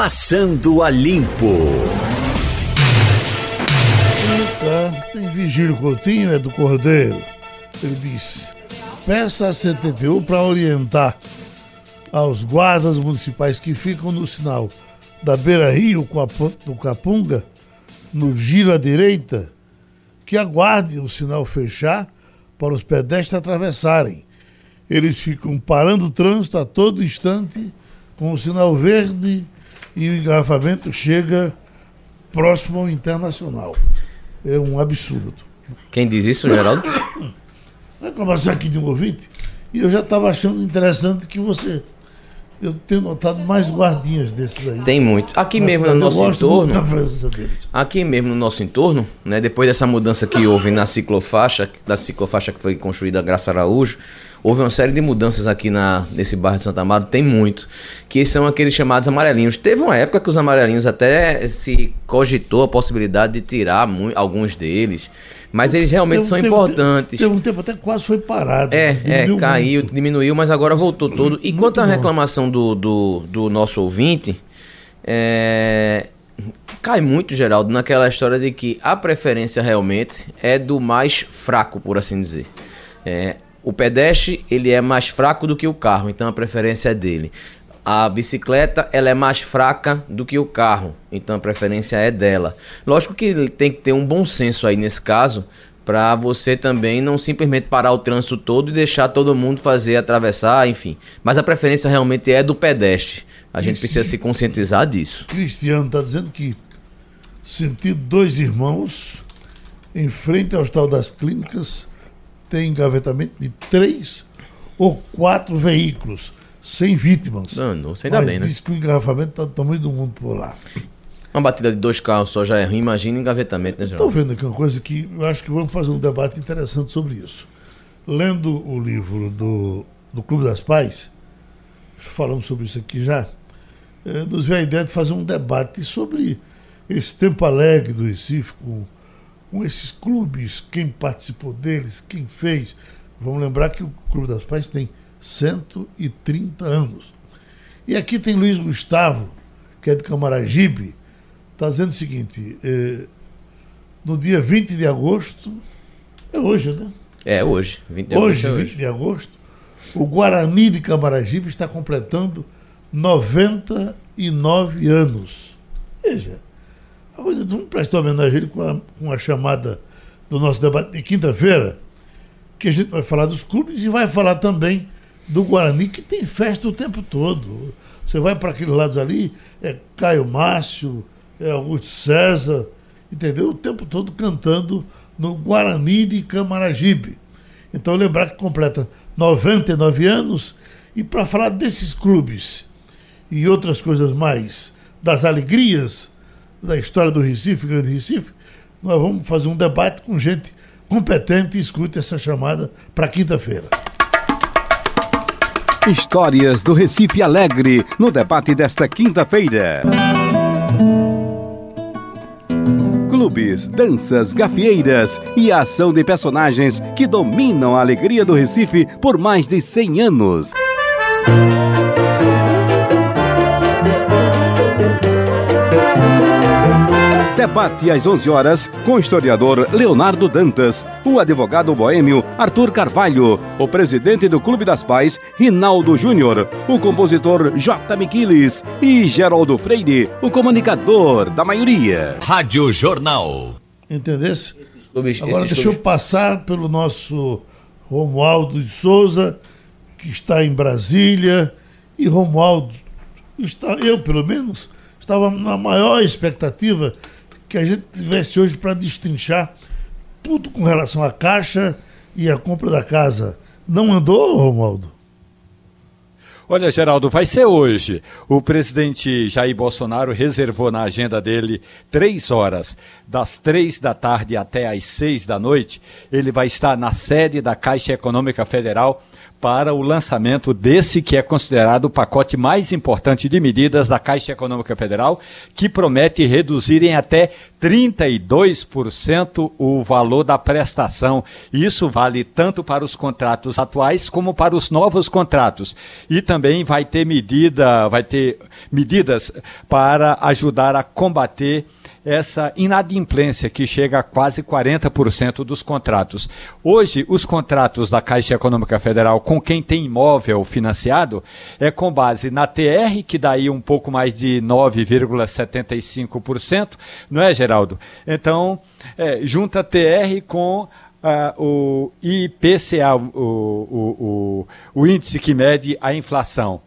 Passando a Limpo. Tem Vigílio Coutinho, é do Cordeiro. Ele disse: peça a CTTU para orientar aos guardas municipais que ficam no sinal da Beira Rio do Capunga, no giro à direita, que aguarde o sinal fechar para os pedestres atravessarem. Eles ficam parando o trânsito a todo instante com o sinal verde e o engarrafamento chega próximo ao internacional. É um absurdo. Quem diz isso, Geraldo? Reclamação aqui de um ouvinte. E eu já estava achando interessante que você. Eu tenho notado mais guardinhas desses aí. Tem muito. Aqui mesmo no nosso entorno. Aqui mesmo no nosso entorno, né, depois dessa mudança que houve na ciclofaixa, da ciclofaixa que foi construída Graça Araújo, houve uma série de mudanças aqui na, nesse bairro de Santa Amaro, tem muito, que são aqueles chamados amarelinhos. Teve uma época que os amarelinhos até se cogitou a possibilidade de tirar alguns deles. Mas eles realmente teve, são teve, importantes. Teve um tempo até quase foi parado. É, é caiu, muito. diminuiu, mas agora voltou todo. E quanto à reclamação do, do, do, nosso ouvinte, é, cai muito, Geraldo, naquela história de que a preferência realmente é do mais fraco, por assim dizer. É, o pedestre ele é mais fraco do que o carro, então a preferência é dele a bicicleta ela é mais fraca do que o carro, então a preferência é dela. Lógico que tem que ter um bom senso aí nesse caso, para você também não simplesmente parar o trânsito todo e deixar todo mundo fazer atravessar, enfim. Mas a preferência realmente é do pedestre. A gente precisa se conscientizar disso. Cristiano está dizendo que sentido dois irmãos em frente ao Hospital das Clínicas tem engavetamento de três ou quatro veículos sem vítimas. Não, não sei ainda bem, né? Diz que o engarrafamento está do tamanho do mundo por lá. Uma batida de dois carros só já é ruim, imagina engavetamento, né, Estou vendo aqui uma coisa que eu acho que vamos fazer um debate interessante sobre isso. Lendo o livro do, do Clube das Pais, falamos sobre isso aqui já, é, nos veio a ideia de fazer um debate sobre esse tempo alegre do Recife, com, com esses clubes, quem participou deles, quem fez. Vamos lembrar que o Clube das Pais tem 130 anos. E aqui tem Luiz Gustavo, que é de Camaragibe, está dizendo o seguinte: eh, no dia 20 de agosto, é hoje, né? É hoje, 20 de hoje, agosto. É hoje, 20 de agosto, o Guarani de Camaragibe está completando 99 anos. Veja, vamos prestar homenagem a ele com a, com a chamada do nosso debate de quinta-feira, que a gente vai falar dos clubes e vai falar também do Guarani, que tem festa o tempo todo. Você vai para aqueles lados ali, é Caio Márcio, é Augusto César, entendeu? O tempo todo cantando no Guarani de Camaragibe. Então lembrar que completa 99 anos e para falar desses clubes e outras coisas mais, das alegrias da história do Recife, Grande Recife, nós vamos fazer um debate com gente competente e escute essa chamada para quinta-feira. Histórias do Recife Alegre, no debate desta quinta-feira. Clubes, danças, gafieiras e a ação de personagens que dominam a alegria do Recife por mais de 100 anos. Debate às 11 horas com o historiador Leonardo Dantas, o advogado boêmio Arthur Carvalho, o presidente do Clube das Pais, Rinaldo Júnior, o compositor J. Miquiles e Geraldo Freire, o comunicador da maioria. Rádio Jornal. Entendesse? Agora deixa eu passar pelo nosso Romualdo de Souza, que está em Brasília, e Romualdo, está, eu pelo menos, estava na maior expectativa que a gente tivesse hoje para destrinchar tudo com relação à Caixa e à compra da casa. Não andou, Romualdo? Olha, Geraldo, vai ser hoje. O presidente Jair Bolsonaro reservou na agenda dele três horas, das três da tarde até as seis da noite. Ele vai estar na sede da Caixa Econômica Federal para o lançamento desse que é considerado o pacote mais importante de medidas da Caixa Econômica Federal, que promete reduzir em até 32% o valor da prestação. Isso vale tanto para os contratos atuais como para os novos contratos. E também vai ter medida, vai ter medidas para ajudar a combater essa inadimplência que chega a quase 40% dos contratos. Hoje, os contratos da Caixa Econômica Federal com quem tem imóvel financiado é com base na TR, que dá aí um pouco mais de 9,75%, não é, Geraldo? Então, é, junta TR com Uh, o IPCA, o, o, o, o, índice que mede a inflação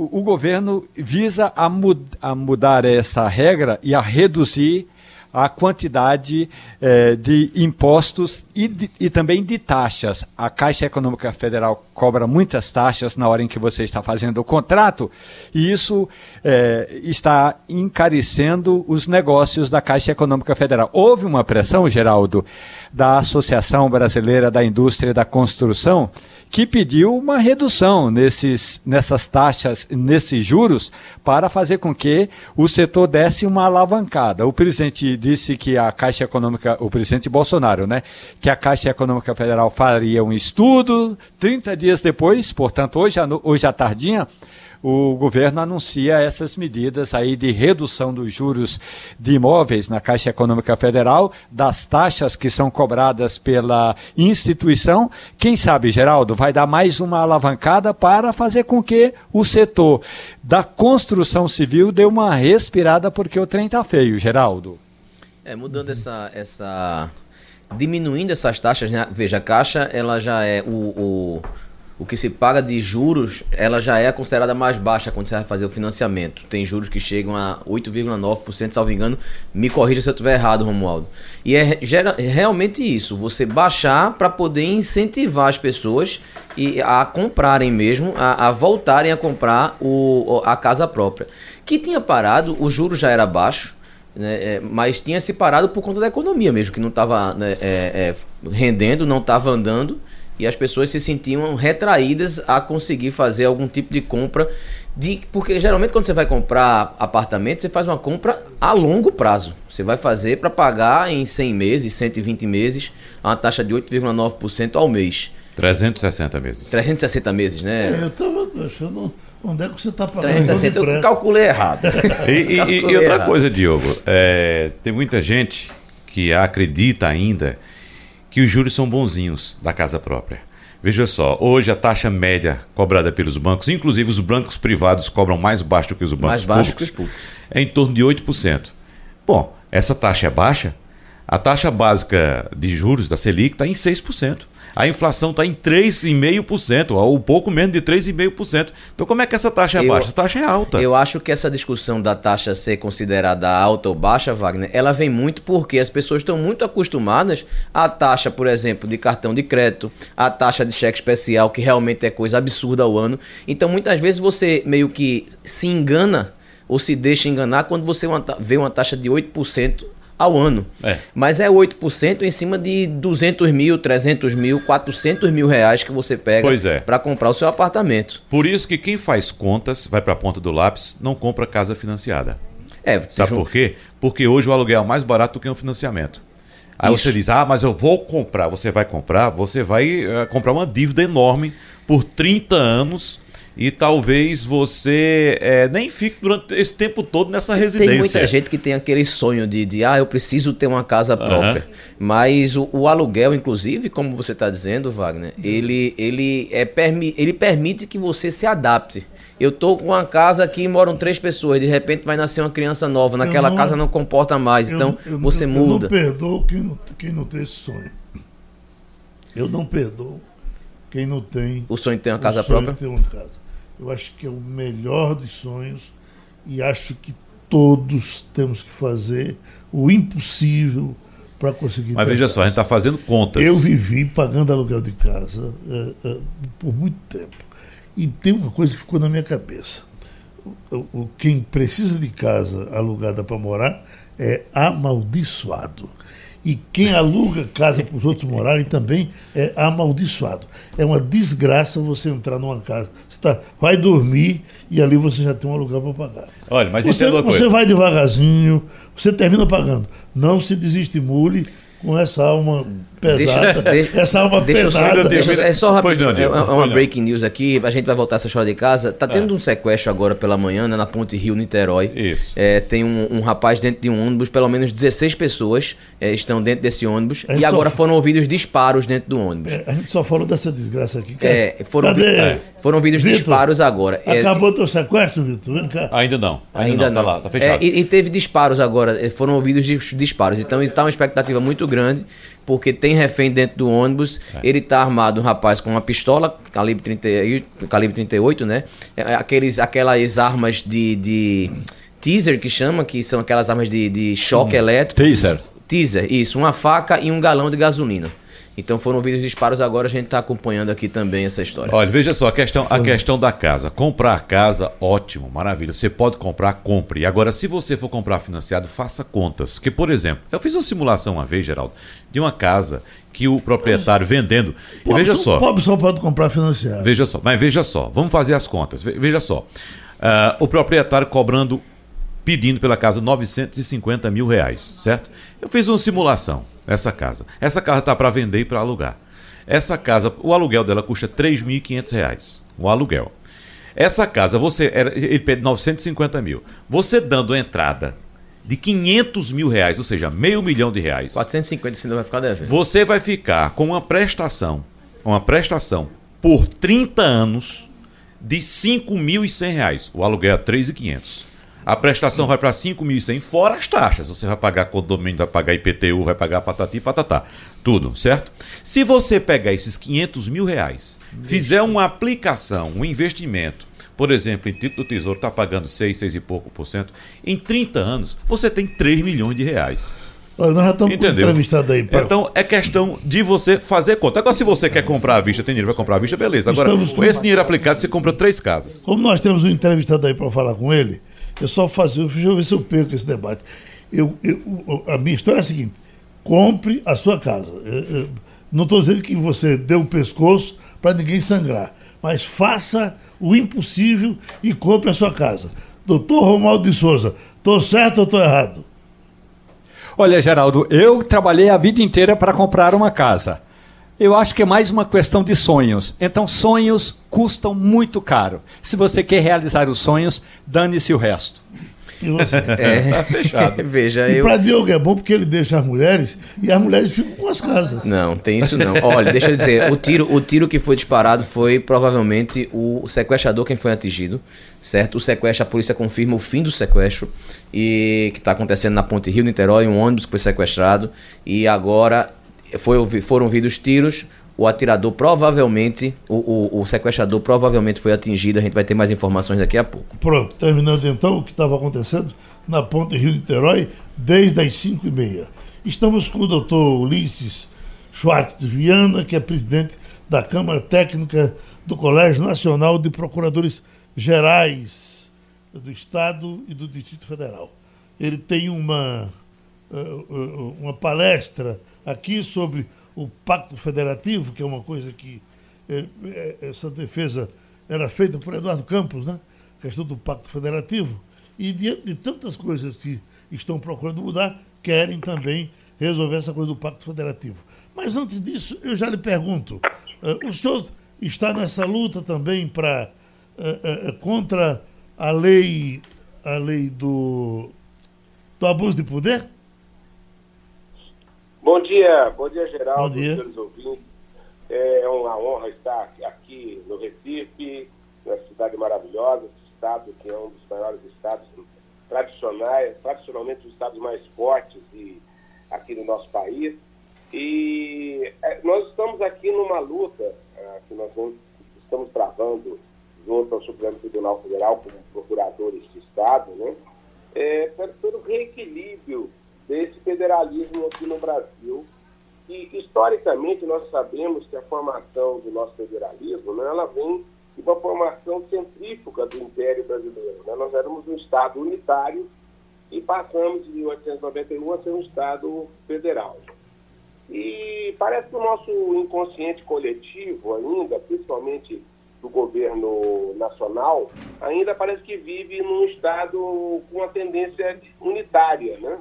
o, governo visa a, mud, a mudar essa regra e a reduzir a quantidade eh, de impostos e, de, e, também de taxas. A Caixa Econômica Federal cobra muitas taxas na hora em que você está fazendo o contrato e isso eh, está encarecendo os negócios da Caixa Econômica Federal. Houve uma pressão, Geraldo, da Associação Brasileira da Indústria da Construção que pediu uma redução nesses, nessas taxas, nesses juros, para fazer com que o setor desse uma alavancada. O presidente disse que a Caixa Econômica, o presidente Bolsonaro, né, que a Caixa Econômica Federal faria um estudo, 30 dias depois, portanto, hoje, hoje à tardinha, o governo anuncia essas medidas aí de redução dos juros de imóveis na Caixa Econômica Federal, das taxas que são cobradas pela instituição. Quem sabe, Geraldo, vai dar mais uma alavancada para fazer com que o setor da construção civil dê uma respirada, porque o trem está feio, Geraldo. É, mudando essa, essa diminuindo essas taxas, né? veja, a Caixa ela já é o, o, o que se paga de juros, ela já é considerada mais baixa quando você vai fazer o financiamento. Tem juros que chegam a 8,9%, salvo engano. Me corrija se eu estiver errado, Romualdo. E é gera, realmente isso, você baixar para poder incentivar as pessoas e a comprarem mesmo, a, a voltarem a comprar o, a casa própria. Que tinha parado, o juro já era baixo, né, é, mas tinha se parado por conta da economia mesmo, que não estava né, é, é, rendendo, não estava andando e as pessoas se sentiam retraídas a conseguir fazer algum tipo de compra de porque geralmente quando você vai comprar apartamento, você faz uma compra a longo prazo. Você vai fazer para pagar em 100 meses, 120 meses, a uma taxa de 8,9% ao mês. 360 meses. 360 meses, né? É, eu estava achando onde é que você está pagando 360, eu calculei errado. e, e, calculei e, outra errado. coisa, Diogo, é, tem muita gente que acredita ainda que os juros são bonzinhos da casa própria. Veja só, hoje a taxa média cobrada pelos bancos, inclusive os bancos privados cobram mais baixo do que os bancos mais baixo públicos, que os públicos, é em torno de 8%. Bom, essa taxa é baixa. A taxa básica de juros da Selic está em 6% a inflação está em 3,5%, ou pouco menos de 3,5%. Então, como é que essa taxa é eu, baixa? Essa taxa é alta. Eu acho que essa discussão da taxa ser considerada alta ou baixa, Wagner, ela vem muito porque as pessoas estão muito acostumadas à taxa, por exemplo, de cartão de crédito, à taxa de cheque especial, que realmente é coisa absurda ao ano. Então, muitas vezes você meio que se engana ou se deixa enganar quando você vê uma taxa de 8% ao ano. É. Mas é 8% em cima de 200 mil, 300 mil, 400 mil reais que você pega é. para comprar o seu apartamento. Por isso que quem faz contas, vai para a ponta do lápis, não compra casa financiada. É, Sabe por quê? Porque hoje o aluguel é mais barato do que um financiamento. Aí Isso. você diz, ah, mas eu vou comprar. Você vai comprar, você vai uh, comprar uma dívida enorme por 30 anos e talvez você é, nem fique durante esse tempo todo nessa residência. Tem muita gente que tem aquele sonho de, de ah, eu preciso ter uma casa própria. Uhum. Mas o, o, aluguel, inclusive, como você está dizendo, Wagner, ele, ele, é, permi ele permite que você se adapte. Eu tô com uma casa aqui moram três pessoas, de repente vai nascer uma criança nova, naquela não, casa não comporta mais, eu, então eu, você muda. Eu não perdoo quem não, quem não tem esse sonho. Eu não perdoo quem não tem o sonho de ter uma casa própria. ter uma casa. Eu acho que é o melhor dos sonhos e acho que todos temos que fazer o impossível para conseguir. Mas veja casa. só, a gente está fazendo contas. Eu vivi pagando aluguel de casa é, é, por muito tempo. E tem uma coisa que ficou na minha cabeça. O, o quem precisa de casa alugada para morar é amaldiçoado. E quem aluga casa para os outros morarem também é amaldiçoado. É uma desgraça você entrar numa casa. Tá, vai dormir e ali você já tem um lugar para pagar. Olha, mas você, você vai devagarzinho, você termina pagando. Não se desestimule com essa alma pesada. Deixa, essa alma deixa pesada. Deixa, é só rápido. É, é uma breaking news aqui. A gente vai voltar essa história de casa. Tá tendo é. um sequestro agora pela manhã, né, na Ponte Rio Niterói. Isso. É, tem um, um, rapaz dentro de um ônibus, pelo menos 16 pessoas é, estão dentro desse ônibus. E agora foram ouvidos disparos dentro do ônibus. É, a gente só falou dessa desgraça aqui. É, foram, vi foram ouvidos Victor, disparos agora. Acabou teu sequestro, Vitor? Ainda não. Ainda, ainda não. Tá lá, tá fechado. E, e, teve disparos agora. Foram ouvidos disparos. Então está uma expectativa muito grande porque tem refém dentro do ônibus. É. Ele tá armado, um rapaz, com uma pistola, calibre, 30, calibre 38, né? É, é, aqueles, aquelas armas de, de teaser que chama, que são aquelas armas de, de choque hum. elétrico. Teaser. Teaser, isso. Uma faca e um galão de gasolina. Então foram ouvidos disparos, agora a gente está acompanhando aqui também essa história. Olha, veja só, a questão, a questão da casa. Comprar casa, ótimo, maravilha. Você pode comprar, compre. Agora, se você for comprar financiado, faça contas. Que, por exemplo, eu fiz uma simulação uma vez, Geraldo, de uma casa que o proprietário vendendo. E veja só. O pobre só pode comprar financiado. Veja só, mas veja só, vamos fazer as contas. Veja só. Uh, o proprietário cobrando, pedindo pela casa 950 mil reais, certo? Eu fiz uma simulação essa casa. Essa casa está para vender e para alugar. Essa casa, o aluguel dela custa R$ 3.500, o aluguel. Essa casa, você ele pede 950 mil. Você dando entrada de 500 mil reais, ou seja, meio milhão de reais. 450 você vai ficar devendo. Você vai ficar com uma prestação, uma prestação por 30 anos de 5.100 reais. O aluguel é 3.500. A prestação vai para 5.100, fora as taxas. Você vai pagar condomínio, vai pagar IPTU, vai pagar patati e patatá. Tudo, certo? Se você pegar esses 500 mil reais, fizer uma aplicação, um investimento, por exemplo, em título do Tesouro está pagando 6, 6 e pouco por cento, em 30 anos você tem 3 milhões de reais. Nós já estamos entrevistados aí. Pra... Então é questão de você fazer conta. Agora, se você quer comprar à vista, tem dinheiro para comprar à vista, beleza. Agora, com esse dinheiro aplicado, você compra três casas. Como nós temos um entrevistado aí para falar com ele, eu só fazia, deixa eu ver se eu perco esse debate. Eu, eu, a minha história é a seguinte: compre a sua casa. Eu, não estou dizendo que você dê o pescoço para ninguém sangrar, mas faça o impossível e compre a sua casa. Doutor Romualdo de Souza, estou certo ou estou errado? Olha, Geraldo, eu trabalhei a vida inteira para comprar uma casa. Eu acho que é mais uma questão de sonhos. Então, sonhos custam muito caro. Se você quer realizar os sonhos, dane-se o resto. É, tá fechado. Veja, e eu... para Diogo é bom porque ele deixa as mulheres e as mulheres ficam com as casas. Não, tem isso não. Olha, deixa eu dizer, o tiro, o tiro que foi disparado foi provavelmente o sequestrador quem foi atingido, certo? O sequestro, a polícia confirma o fim do sequestro e que está acontecendo na Ponte Rio Niterói, um ônibus que foi sequestrado e agora foi, foram ouvidos tiros, o atirador provavelmente, o, o, o, sequestrador provavelmente foi atingido. A gente vai ter mais informações daqui a pouco. Pronto, terminando então o que estava acontecendo na ponte Rio-Niterói desde as 5 e meia. Estamos com o doutor Ulisses Schwartz Viana, que é presidente da Câmara Técnica do Colégio Nacional de Procuradores Gerais do Estado e do Distrito Federal. Ele tem uma, eh, eh, uma palestra aqui sobre o Pacto Federativo, que é uma coisa que é, é, essa defesa era feita por Eduardo Campos, né? a questão do Pacto Federativo, e diante de tantas coisas que estão procurando mudar, querem também resolver essa coisa do Pacto Federativo. Mas antes disso, eu já lhe pergunto, uh, o senhor está nessa luta também para contra a lei, a lei do, do abuso de poder? Bom dia, bom dia, Geraldo, bom dia. senhores ouvintes. É uma honra estar aqui no Recife, na cidade maravilhosa, estado que é um dos maiores estados tradicionais, tradicionalmente os estados mais fortes e, aqui no nosso país. E é, nós estamos aqui numa luta é, que nós estamos travando junto ao Supremo Tribunal Federal como procuradores de Estado, né? É, pelo reequilíbrio desse federalismo aqui no Brasil. E, historicamente, nós sabemos que a formação do nosso federalismo, né, ela vem de uma formação centrífuga do Império Brasileiro. Né? Nós éramos um Estado unitário e passamos de 1891 a ser um Estado federal. E parece que o nosso inconsciente coletivo ainda, principalmente do governo nacional, ainda parece que vive num Estado com uma tendência unitária, né?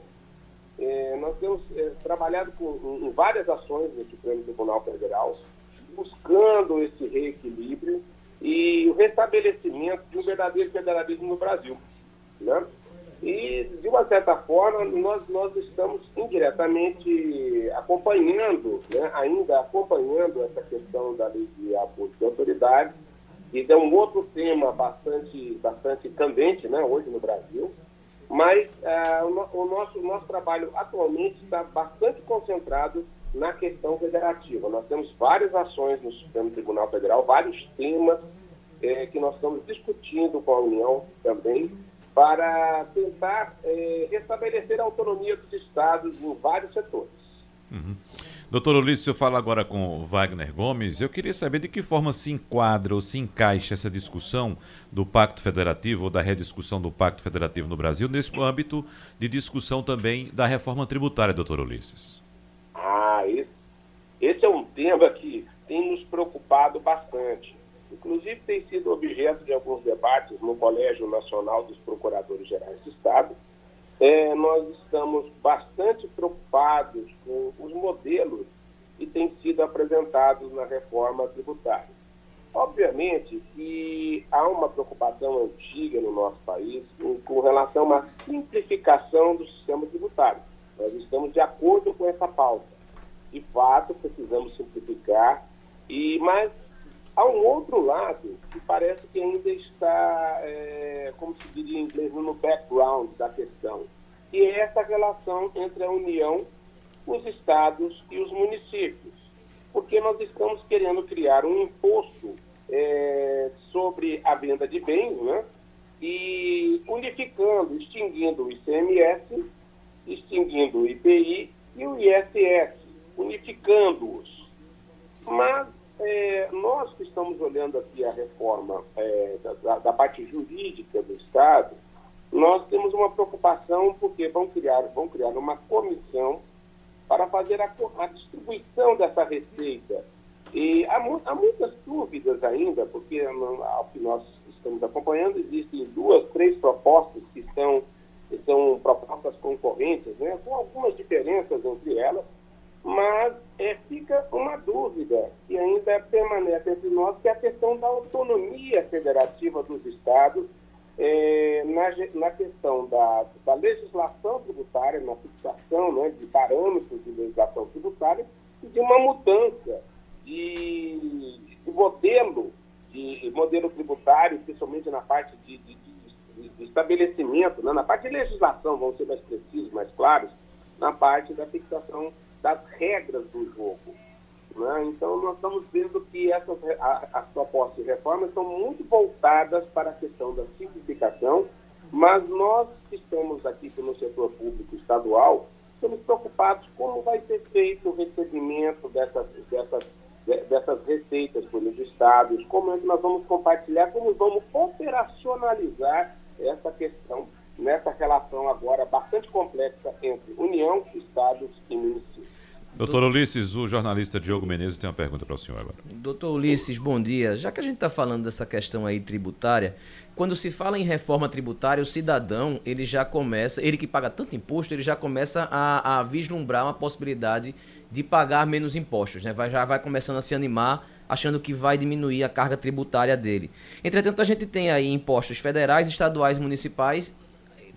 É, nós temos é, trabalhado com, em várias ações no Supremo Tribunal Federal, buscando esse reequilíbrio e o restabelecimento de um verdadeiro federalismo no Brasil. Né? E, de uma certa forma, nós, nós estamos indiretamente acompanhando, né, ainda acompanhando essa questão da lei de abuso de autoridade, que é um outro tema bastante, bastante candente né, hoje no Brasil. Mas uh, o, nosso, o nosso trabalho atualmente está bastante concentrado na questão federativa. Nós temos várias ações no Supremo Tribunal Federal, vários temas eh, que nós estamos discutindo com a União também, para tentar é, restabelecer a autonomia dos estados em vários setores. Uhum. Doutor Ulisses, eu falo agora com Wagner Gomes. Eu queria saber de que forma se enquadra ou se encaixa essa discussão do Pacto Federativo ou da rediscussão do Pacto Federativo no Brasil nesse âmbito de discussão também da reforma tributária, doutor Ulisses. Ah, esse, esse é um tema que tem nos preocupado bastante inclusive tem sido objeto de alguns debates no Colégio Nacional dos Procuradores Gerais do Estado. É, nós estamos bastante preocupados com os modelos que têm sido apresentados na reforma tributária. Obviamente que há uma preocupação antiga no nosso país com, com relação à simplificação do sistema tributário. Nós estamos de acordo com essa pauta. De fato, precisamos simplificar, e mas Há um outro lado que parece que ainda está, é, como se diria em inglês, no background da questão, que é essa relação entre a União, os estados e os municípios. Porque nós estamos querendo criar um imposto é, sobre a venda de bens, né? e unificando, extinguindo o ICMS, extinguindo o IPI e o ISS, unificando-os. Mas é, nós que estamos olhando aqui a reforma é, da, da, parte jurídica do Estado, nós temos uma preocupação porque vão criar, vão criar uma comissão para fazer a, a distribuição dessa receita. E há, há, muitas dúvidas ainda, porque ao que nós estamos acompanhando, existem duas, três propostas que são, que são propostas concorrentes, né, com algumas diferenças entre elas, mas é, fica uma dúvida permanece entre nós, que é a questão da autonomia federativa dos estados é, na, na questão da, da legislação tributária, na fixação né, de parâmetros de legislação tributária e de uma mudança de, de modelo, de modelo tributário, principalmente na parte de, de, de estabelecimento, né, na parte de legislação, vamos ser mais precisos, mais claros, na parte da fixação das regras do jogo. Né? Então, nós estamos vendo que essas, as propostas de reforma são muito voltadas para a questão da simplificação, mas nós que estamos aqui no setor público estadual, estamos preocupados como vai ser feito o recebimento dessas, dessas, dessas receitas pelos estados, como é que nós vamos compartilhar, como vamos operacionalizar essa questão nessa relação agora bastante complexa entre União, Estados e municípios. Doutor Ulisses, o jornalista Diogo Menezes tem uma pergunta para o senhor agora. Doutor Ulisses, bom dia. Já que a gente está falando dessa questão aí tributária, quando se fala em reforma tributária, o cidadão, ele já começa, ele que paga tanto imposto, ele já começa a, a vislumbrar uma possibilidade de pagar menos impostos, né? Vai, já vai começando a se animar achando que vai diminuir a carga tributária dele. Entretanto, a gente tem aí impostos federais, estaduais municipais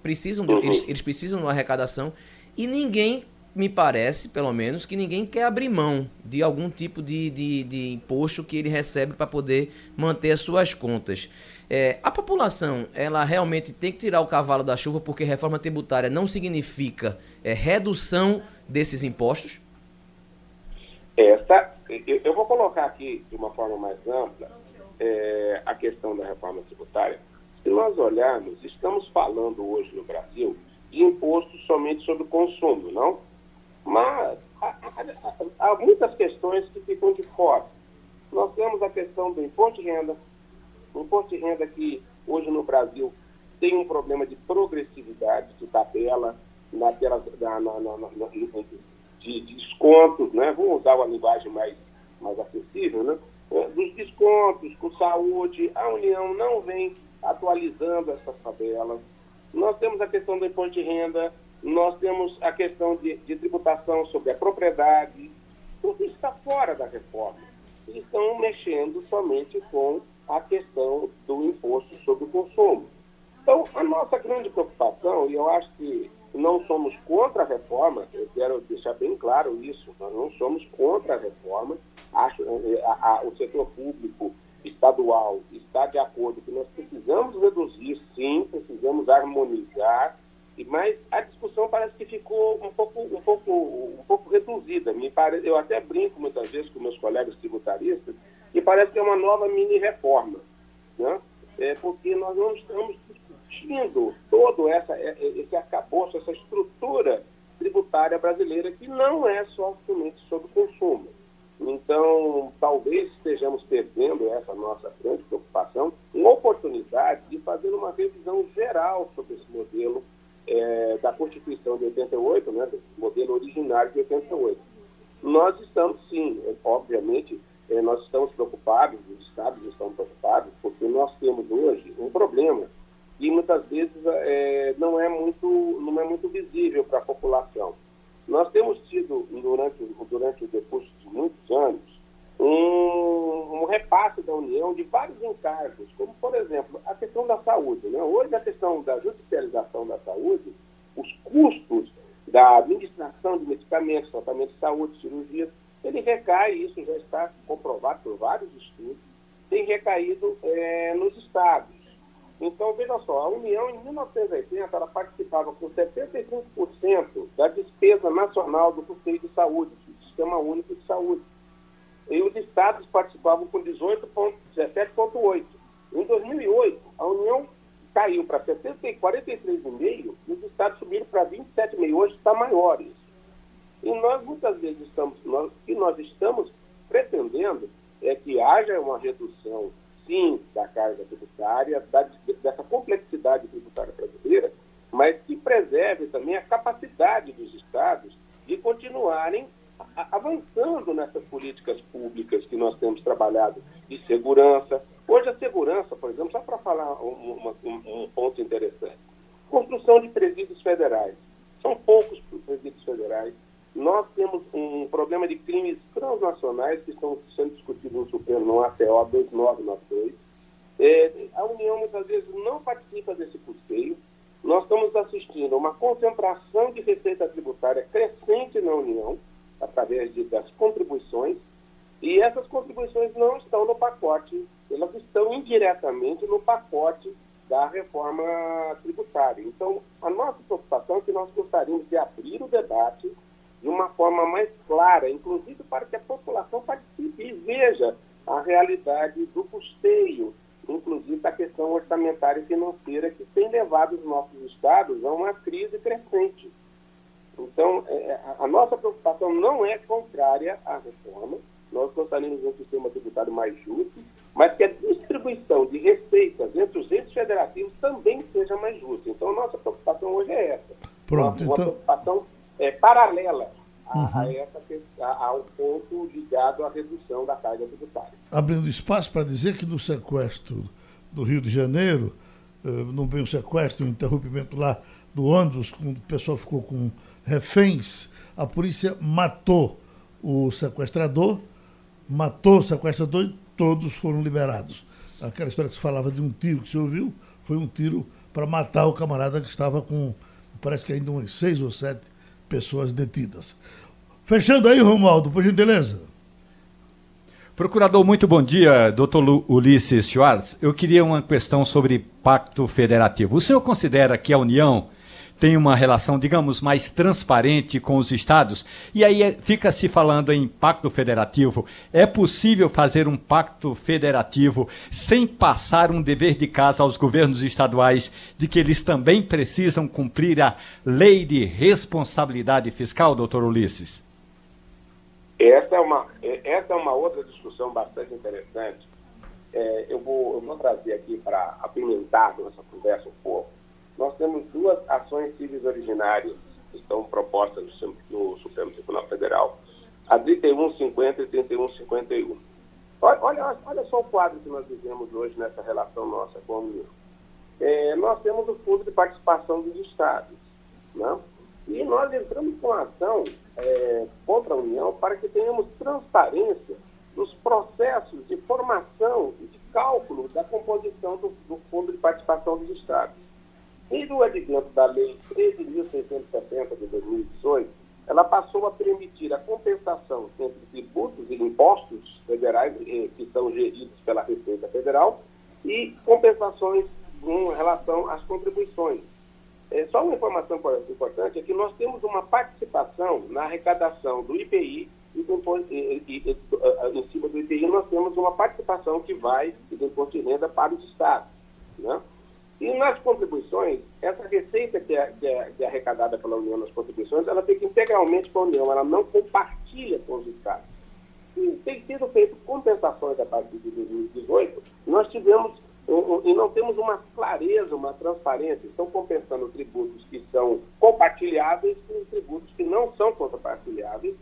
precisam eles, eles precisam de uma arrecadação e ninguém me parece, pelo menos, que ninguém quer abrir mão de algum tipo de, de, de imposto que ele recebe para poder manter as suas contas. É, a população, ela realmente tem que tirar o cavalo da chuva porque reforma tributária não significa é, redução desses impostos? Essa, eu vou colocar aqui de uma forma mais ampla é, a questão da reforma tributária se nós olharmos, estamos falando hoje no Brasil de imposto somente sobre consumo, não? Mas há, há, há muitas questões que ficam de fora. Nós temos a questão do imposto de renda, o imposto de renda que hoje no Brasil tem um problema de progressividade de tabela, naquelas, na, na, na, na de, de, descontos, né? vamos usar uma linguagem mais, mais acessível, né? É, dos descontos com saúde, a União não vem atualizando essas tabelas. Nós temos a questão do imposto de renda, nós temos a questão de, de tributação sobre a propriedade, tudo está fora da reforma. E estão mexendo somente com a questão do imposto sobre o consumo. Então, a nossa grande preocupação, e eu acho que não somos contra a reforma, eu quero deixar bem claro isso, nós não somos contra a reforma, acho eh, a, a, o setor público estadual está de acordo que nós precisamos reduzir, sim, precisamos harmonizar, mas a discussão parece que ficou um pouco, um pouco, um pouco reduzida. Me pare... Eu até brinco muitas vezes com meus colegas tributaristas que parece que é uma nova mini-reforma, né? é porque nós não estamos discutindo todo essa, é, é, esse arcabouço, essa estrutura tributária brasileira que não é só somente sobre consumo. Então, talvez estejamos perdendo essa nossa grande preocupação, uma oportunidade de fazer uma revisão geral sobre esse modelo é, da Constituição de 88, né, do modelo originário de 88. Nós estamos, sim, é, obviamente, é, nós estamos preocupados, os estados estão preocupados, porque nós temos hoje um problema que muitas vezes é, não, é muito, não é muito visível para a população. Nós temos tido, durante, durante o decurso de muitos anos, um, um, repasse da União de vários encargos, como, por exemplo, a questão da saúde. Né? Hoje, a questão da judicialização da saúde, os custos da administração de medicamentos, tratamento de saúde, cirurgias, ele recai, isso já está comprovado por vários estudos, tem recaído é, nos estados. Então, veja só, a União, em 1980, ela participava com 75% da despesa nacional do custeio de saúde, do Sistema Único de Saúde. E os estados participavam com 17,8%. Em 2008, a União caiu para 43,5% e os estados subiram para 27,5%. Hoje está maior isso. E nós, muitas vezes, estamos, nós, que nós estamos pretendendo é que haja uma redução sim, da carga tributária, da, dessa complexidade tributária brasileira, mas que preserve também a capacidade dos estados de continuarem avançando nessas políticas públicas que nós temos trabalhado de segurança. Hoje a segurança, por exemplo, só para falar um, um, um ponto interessante, construção de presídios federais. São poucos presídios federais. Nós temos um problema de crimes transnacionais que estão sendo discutidos no Supremo, no ATO 2992. É, a União muitas vezes não participa desse custeio. Nós estamos assistindo a uma concentração de receita tributária crescente na União, através de, das contribuições, e essas contribuições não estão no pacote, elas estão indiretamente no pacote da reforma tributária. Então, a nossa preocupação é que nós gostaríamos de abrir o debate de uma forma mais clara, inclusive para que a população participe e veja a realidade do custeio, inclusive da questão orçamentária e financeira que tem levado os nossos estados a uma crise crescente. Então, é, a nossa preocupação não é contrária à reforma, nós gostaríamos de um sistema tributário mais justo, mas que a distribuição de receitas entre os entes federativos também seja mais justa. Então, a nossa preocupação hoje é essa. Pronto, uma, então... preocupação é, paralela a, uhum. essa, a, ao ponto ligado à redução da carga tributária. Abrindo espaço para dizer que no sequestro do Rio de Janeiro, uh, não veio um sequestro, um interrompimento lá do ônibus, quando o pessoal ficou com reféns, a polícia matou o sequestrador, matou o sequestrador e todos foram liberados. Aquela história que se falava de um tiro que se ouviu, foi um tiro para matar o camarada que estava com, parece que ainda umas seis ou sete pessoas detidas. Fechando aí, Romualdo, por gentileza. Procurador, muito bom dia, doutor Ulisses Schwartz. Eu queria uma questão sobre pacto federativo. O senhor considera que a União tem uma relação, digamos, mais transparente com os estados. E aí é, fica se falando em pacto federativo. É possível fazer um pacto federativo sem passar um dever de casa aos governos estaduais de que eles também precisam cumprir a lei de responsabilidade fiscal, doutor Ulisses? Essa é uma, essa é uma outra discussão bastante interessante, é, eu, vou, eu vou trazer aqui para apimentar nossa conversa um pouco. Nós temos duas ações civis originárias que estão propostas no, no Supremo Tribunal Federal, a 3150 e 3151. Olha, olha, só o quadro que nós vivemos hoje nessa relação nossa com a União. É, nós temos o Fundo de Participação dos Estados. Né? E nós entramos com a ação é, contra a União para que tenhamos transparência nos processos de formação e de cálculo da composição do, do Fundo de Participação dos Estados. E do advento da Lei 13.670 de 2018, ela passou a permitir a compensação entre tributos e impostos federais eh, que são geridos pela Receita Federal e compensações em relação às contribuições. É, só uma informação importante é que nós temos uma participação na arrecadação do IPI e, do, e, e, e em cima do IPI nós temos uma participação que vai do imposto de renda para os estados. Né? E nas contribuições, essa receita que é, que, é, que é, arrecadada pela União nas contribuições, ela fica integralmente com a União, ela não compartilha com os estados. E tem sido feito compensações a partir de 2018, nós tivemos e não temos uma clareza, uma transparência. Estão compensando tributos que são compartilháveis com tributos que não são compartilháveis.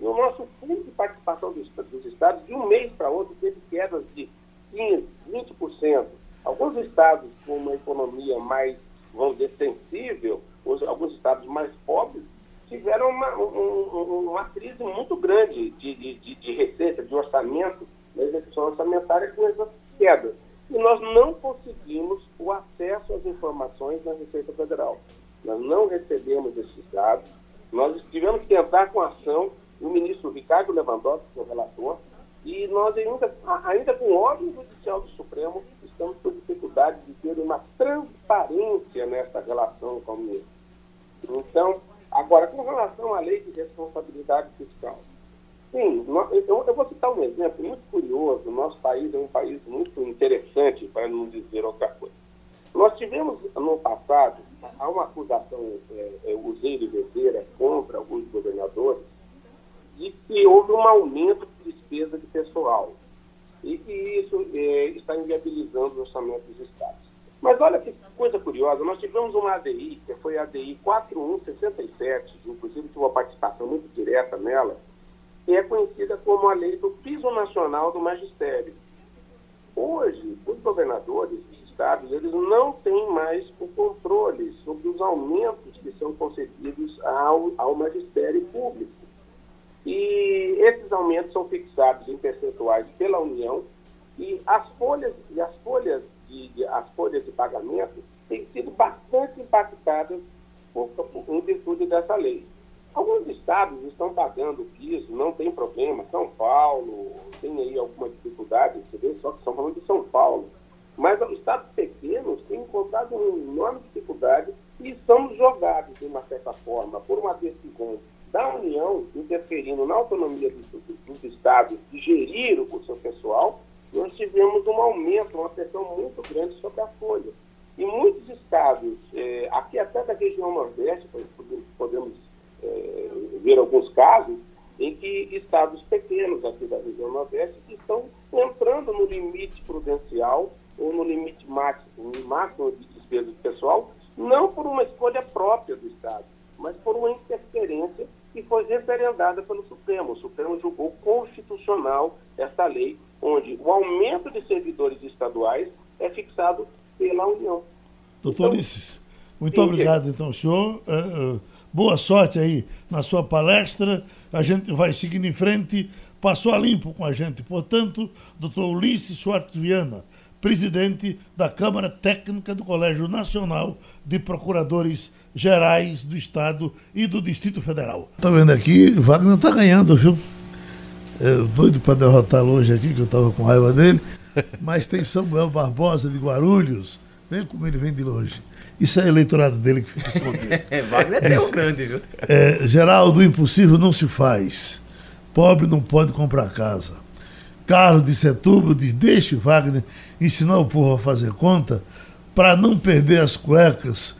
E o nosso fundo de participação dos, dos estados, de um mês para outro, teve quedas de 15%, 20%. Alguns estados com uma economia mais, vamos dizer, sensível, alguns estados mais pobres, tiveram uma, um, uma crise muito grande de, de, de receita, de orçamento, na execução orçamentária com essas quedas e nós não conseguimos o acesso às informações na Receita Federal. Nós não recebemos esses dados. Nós tivemos que entrar com ação, o ministro Ricardo Lewandowski, que é o relator, e nós ainda, ainda com ordem judicial do Supremo, estamos com dificuldade de ter uma transparência nessa relação com o ministro. Então, agora, com relação à lei de responsabilidade fiscal, Sim, eu, vou citar um exemplo muito curioso. Nosso país é um país muito interessante, para não dizer outra coisa. Nós tivemos, no passado, há uma acusação é, é, useira e contra alguns governadores de que houve um aumento de despesa de pessoal e que isso é, está inviabilizando os orçamentos dos estados. Mas olha que coisa curiosa, nós tivemos uma ADI, que foi a ADI 4167, inclusive tive uma participação muito direta nela, que é conhecida como a lei do piso nacional do magistério. Hoje, os governadores de estados, eles não têm mais o controle sobre os aumentos que são concedidos ao, ao magistério público. E esses aumentos são fixados em percentuais pela União e as folhas, e as folhas, de, de as folhas de pagamento têm sido bastante impactadas por, por, em virtude dessa lei. Alguns estados estão pagando o piso, não tem problema. São Paulo tem aí alguma dificuldade, vê só que estão falando de São Paulo. Mas os estados pequenos têm encontrado uma enorme dificuldade e são jogados, de uma certa forma, por uma decisão da União, interferindo na autonomia dos, dos estados de gerir o seu pessoal, nós tivemos um aumento, uma pressão muito grande sobre a folha. E muitos estados, eh, aqui até da região Nordeste, podemos é, ver alguns casos em que estados pequenos aqui da região Nordeste estão entrando no limite prudencial ou no limite máximo, máximo de despesa pessoal, não por uma escolha própria do Estado, mas por uma interferência que foi referendada pelo Supremo. O Supremo julgou constitucional essa lei, onde o aumento de servidores estaduais é fixado pela União. Doutor então, Ulisses, muito sim, obrigado, então, senhor. Uh, uh Boa sorte aí na sua palestra. A gente vai seguindo em frente. Passou a limpo com a gente, portanto, doutor Ulisses Schwartz Viana, presidente da Câmara Técnica do Colégio Nacional de Procuradores Gerais do Estado e do Distrito Federal. Tá vendo aqui, Wagner tá ganhando, viu? É, doido para derrotá-lo hoje aqui, que eu estava com raiva dele. Mas tem Samuel Barbosa de Guarulhos. Vem como ele vem de longe. Isso é eleitorado dele que fica escondido. é, Wagner é um grande, viu? É, Geraldo, o impossível não se faz. Pobre não pode comprar casa. Carlos de Setúbal diz: deixe Wagner ensinar o povo a fazer conta para não perder as cuecas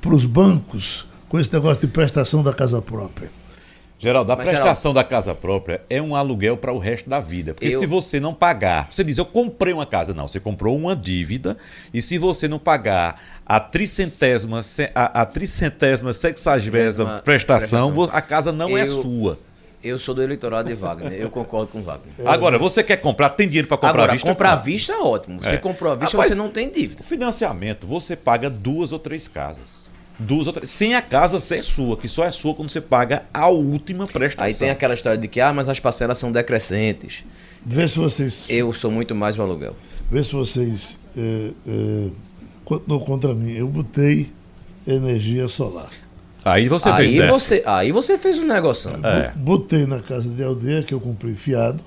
para os bancos com esse negócio de prestação da casa própria. Geraldo, a Mas, prestação da casa própria é um aluguel para o resto da vida. Porque Eu- se você não pagar, você diz, eu comprei uma casa. Não, você comprou uma dívida e se você não pagar a tricentésima, a, a tricentésima, sexagésima prestação, prestação. a casa não é Eu- sua. Eu sou do eleitorado de Wagner, eu concordo com o Wagner. Agora, você quer comprar, tem dinheiro para comprar Agora, à vista? comprar à vista é ótimo. Você É. comprou à vista, Rapaz, você não tem dívida. Financiamento, você paga duas ou três casas. Duas ou três. Sem a casa ser sua, que só é sua quando você paga a última prestação. Aí tem aquela história de que, ah, mas as parcelas são decrescentes. Vê se vocês, Eu sou muito mais o aluguel. vê se vocês é, é, continuam contra mim. Eu botei energia solar. Aí você aí, fez essa. você, aí você fez um negócio. É. Botei na casa de aldeia, que eu comprei fiado,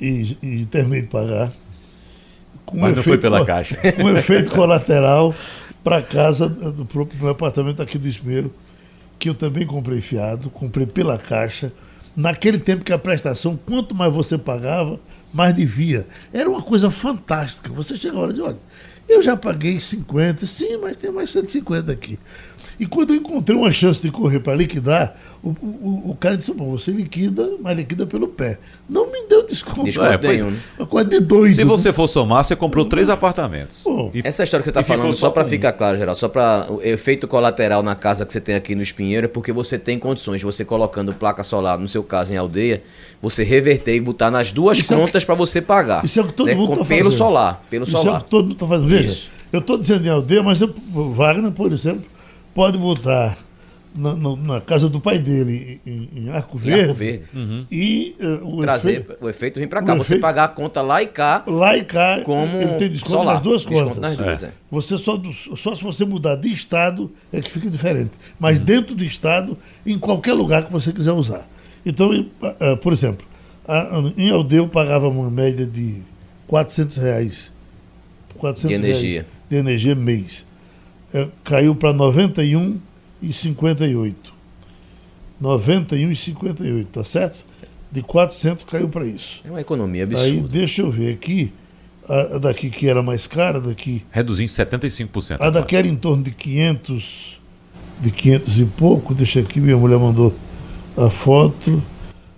e, e terminei de pagar. Com Mas não foi pela caixa. Com efeito colateral para casa do próprio meu apartamento aqui do Espelho, que eu também comprei fiado, comprei pela caixa. Naquele tempo que a prestação, quanto mais você pagava, mais devia. Era uma coisa fantástica. Você chega a hora de, olha, eu já paguei 50, sim, mas tem mais 150 aqui. E quando eu encontrei uma chance de correr para liquidar, o, o, o cara disse, bom, você liquida, mas liquida pelo pé. Não me deu desconto. Desconto É, pois- nenhum. né? Uma coisa de doido. Se você for somar, você comprou três apartamentos. Pô, E- Essa história que você está falando, só para ficar claro, geral, só para o efeito colateral na casa que você tem aqui no Espinheiro, é porque você tem condições de você colocando placa solar, no seu caso em aldeia, você reverter e botar nas duas Isso é contas para você pagar. isso é o que todo né? mundo Com- tá Pelo fazendo. solar, pelo Isso é o solar. que todo mundo está fazendo. Veja, Isso. eu estou dizendo em aldeia, mas eu, o Wagner, por exemplo, pode botar na, na- na casa do pai dele, em, em Arco Em Verde, Arco Verde. e eh, o Trazer efeito, o efeito vir para cá. Você efeito- pagar a conta lá e cá lá e cá, como ele tem desconto solar. nas duas contas. nas duas, é. Você só, só se você mudar de estado é que fica diferente. Mas Uhum. dentro do estado, em qualquer lugar que você quiser usar. Então, ah, por exemplo, a- a- em aldeia eu pagava uma média de 400 reais. 400 De reais energia. de energia mês. É, caiu para 91,58. 91,58, tá certo? De 400 caiu para isso. É uma economia Aí absurda. deixa eu ver aqui, a, a daqui que era mais cara, daqui, Reduzindo 75%. a daqui era em torno de 500, de 500 e pouco, deixa aqui, minha mulher mandou a foto.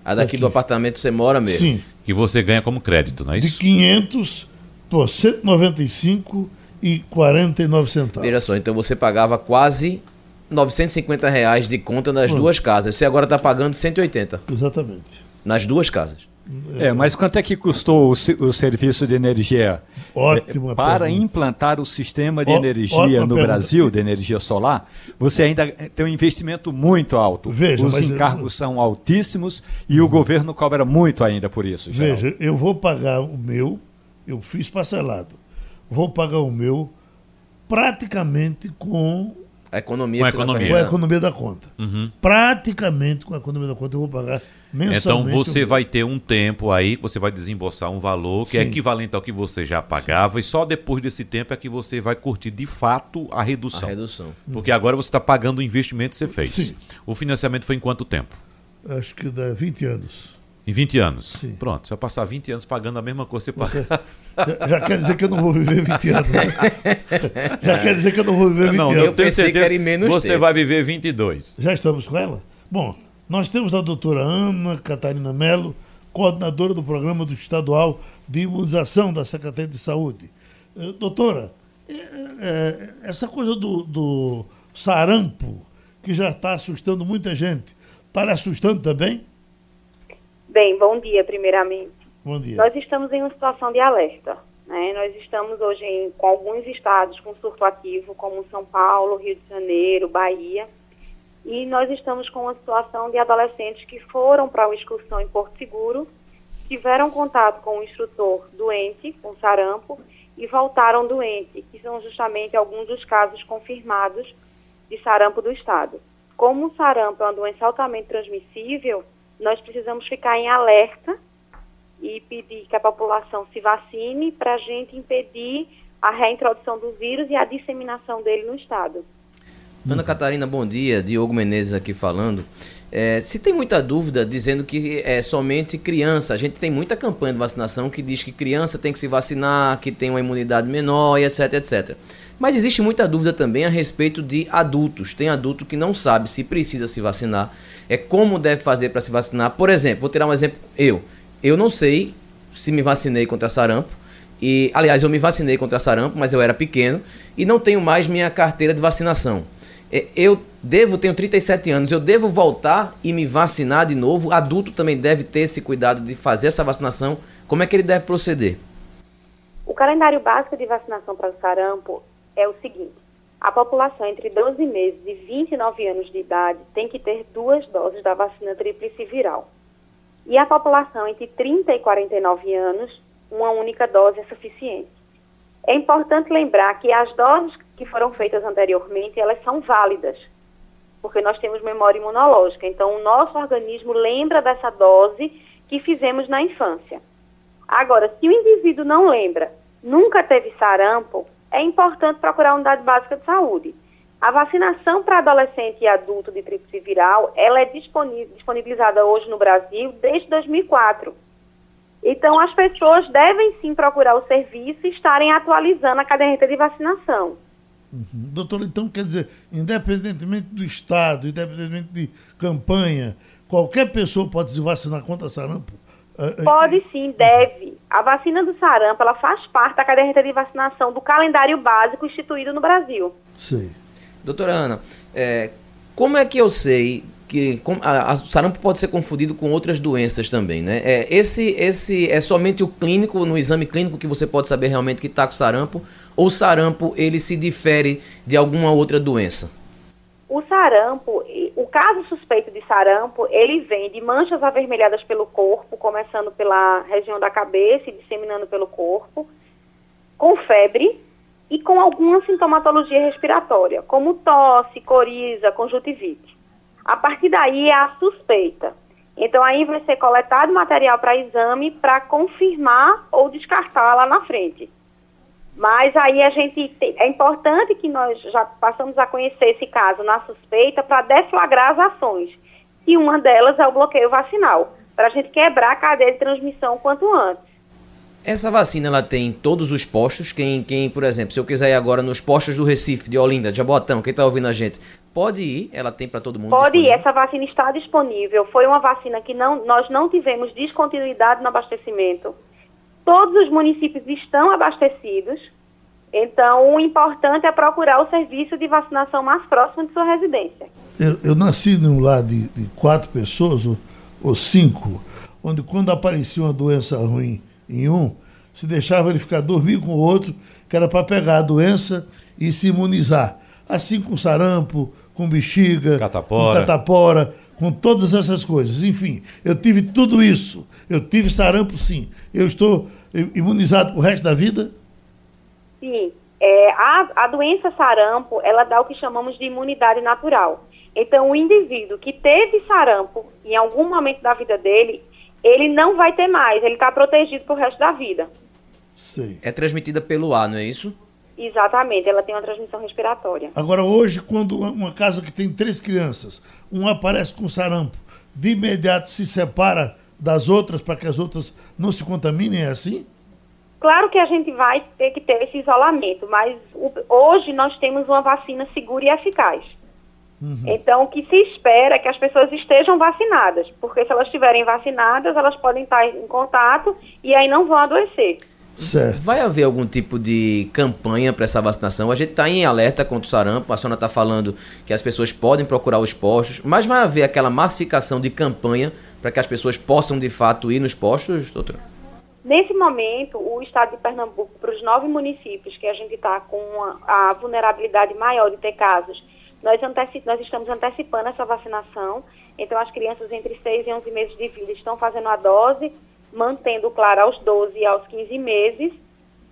A daqui do apartamento você mora mesmo. Sim, Que você ganha como crédito, não é de isso? 500, pô, 195 e 49 centavos. Veja só, então você pagava quase 950 reais de conta nas duas casas. Você agora está pagando 180 Exatamente. nas duas casas. É, mas quanto é que custou o, o serviço de energia Ótima é, para pergunta. implantar o sistema de Ó- energia no pergunta. Brasil, de energia solar? Você ainda tem um investimento muito alto. Veja, Os encargos são altíssimos e o governo cobra muito ainda por isso. Geraldo. Veja, eu vou pagar o meu, eu fiz parcelado, vou pagar o meu praticamente com, A economia Com a você tá economia. com a economia da conta. Praticamente com a economia da conta eu vou pagar Então mensalmente. você o- vai ter um tempo aí que você vai desembolsar um valor que é Sim. equivalente ao que você já pagava e só depois desse tempo é que você vai curtir de fato a A redução. redução. Porque agora você está pagando o investimento que você fez. Sim. O financiamento foi em quanto tempo? Acho que dá 20 anos. Em 20 anos. Sim. Pronto, você vai passar 20 anos pagando a mesma coisa que você já, já quer dizer que eu não vou viver 20 anos. né? já quer dizer que eu não vou viver 20 Não, anos. eu Eu tenho pensei que certeza era em menos você tempo. vai viver 22. Já estamos com ela? Bom, nós temos a doutora Ana Catarina Mello, coordenadora do Programa do Estadual de Imunização da Secretaria de Saúde. Eh, doutora, eh, eh, essa coisa do, do sarampo, que já está assustando muita gente, está lhe assustando também? Bem, bom dia, primeiramente. Bom dia. Nós estamos em uma situação de alerta. Né? Nós estamos hoje em, com alguns estados com surto ativo, como São Paulo, Rio de Janeiro, Bahia. E nós estamos com uma situação de adolescentes que foram para uma excursão em Porto Seguro, tiveram contato com um instrutor doente, com sarampo, e voltaram doente, que são justamente alguns dos casos confirmados de sarampo do estado. Como o sarampo é uma doença altamente transmissível, nós precisamos ficar em alerta e pedir que a população se vacine para a gente impedir a reintrodução do vírus e a disseminação dele no estado. Ana Catarina, bom dia. Diogo Menezes aqui falando. É, se tem muita dúvida dizendo que é somente criança, a gente tem muita campanha de vacinação que diz que criança tem que se vacinar, que tem uma imunidade menor e etc, etc. Mas existe muita dúvida também a respeito de adultos. Tem adulto que não sabe se precisa se vacinar, é como deve fazer para se vacinar. Por exemplo, vou tirar um exemplo, eu. Eu não sei se me vacinei contra sarampo. E, aliás, eu me vacinei contra sarampo, mas eu era pequeno e não tenho mais minha carteira de vacinação. É, eu devo, tenho 37 anos, eu devo voltar e me vacinar de novo? Adulto também deve ter esse cuidado de fazer essa vacinação. Como é que ele deve proceder? O calendário básico de vacinação para o sarampo é o seguinte: a população entre 12 meses e 29 anos de idade tem que ter duas doses da vacina tríplice viral. E a população entre 30 e 49 anos, uma única dose é suficiente. É importante lembrar que as doses que foram feitas anteriormente, elas são válidas, porque nós temos memória imunológica. Então, o nosso organismo lembra dessa dose que fizemos na infância. Agora, se o indivíduo não lembra, nunca teve sarampo, é importante procurar a unidade básica de saúde. A vacinação para adolescente e adulto de tríplice viral, ela é disponibilizada hoje no Brasil desde 2004. Então, as pessoas devem sim procurar o serviço e estarem atualizando a caderneta de vacinação. Uhum. Doutor, então quer dizer, independentemente do Estado, independentemente de campanha, qualquer pessoa pode se vacinar contra sarampo? É, pode sim, deve. A vacina do sarampo, ela faz parte da caderneta de vacinação do calendário básico instituído no Brasil. Sim. Doutora Ana, é, como é que eu sei que a, a, sarampo pode ser confundido com outras doenças também, né? É, esse, esse é somente o clínico, no exame clínico, que você pode saber realmente que está com sarampo, ou sarampo ele se difere de alguma outra doença? O sarampo, o caso suspeito de sarampo, ele vem de manchas avermelhadas pelo corpo, começando pela região da cabeça e disseminando pelo corpo, com febre e com alguma sintomatologia respiratória, como tosse, coriza, conjuntivite. A partir daí é a suspeita. Então aí vai ser coletado material para exame para confirmar ou descartar lá na frente. Mas aí a gente é importante que nós já passamos a conhecer esse caso na suspeita para deflagrar as ações. E uma delas é o bloqueio vacinal, para a gente quebrar a cadeia de transmissão quanto antes. Essa vacina ela tem em todos os postos. Quem, quem, por exemplo, se eu quiser ir agora nos postos do Recife, de Olinda, de Jabotão, quem está ouvindo a gente, pode ir? Ela tem para todo mundo? Pode disponível? ir. Essa vacina está disponível. Foi uma vacina que não, nós não tivemos descontinuidade no abastecimento. Todos os municípios estão abastecidos. Então, o importante é procurar o serviço de vacinação mais próximo de sua residência. Eu, eu nasci num lar de, de quatro pessoas, ou, ou cinco, onde quando aparecia uma doença ruim em um, se deixava ele ficar dormir com o outro, que era para pegar a doença e se imunizar. Assim com sarampo, com bexiga, catapora. com catapora, com todas essas coisas. Enfim, eu tive tudo isso. Eu tive sarampo, sim. Eu estou imunizado para o resto da vida? Sim. É, a, a doença sarampo, ela dá o que chamamos de imunidade natural. Então, o indivíduo que teve sarampo em algum momento da vida dele, ele não vai ter mais, ele está protegido para o resto da vida. Sim. É transmitida pelo ar, não é isso? Exatamente, ela tem uma transmissão respiratória. Agora, hoje, quando uma casa que tem três crianças, uma aparece com sarampo, de imediato se separa das outras para que as outras não se contaminem, é assim? Claro que a gente vai ter que ter esse isolamento, mas hoje nós temos uma vacina segura e eficaz. Uhum. Então, o que se espera é que as pessoas estejam vacinadas, porque se elas estiverem vacinadas, elas podem estar em contato e aí não vão adoecer. Certo. Vai haver algum tipo de campanha para essa vacinação? A gente está em alerta contra o sarampo, a senhora está falando que as pessoas podem procurar os postos, mas vai haver aquela massificação de campanha para que as pessoas possam de fato ir nos postos, doutor? Nesse momento, o estado de Pernambuco, para os nove municípios que a gente está com a, a, vulnerabilidade maior de ter casos, nós, nós estamos antecipando essa vacinação. Então, as crianças entre 6 e 11 meses de vida estão fazendo a dose mantendo, claro, aos 12 e aos 15 meses.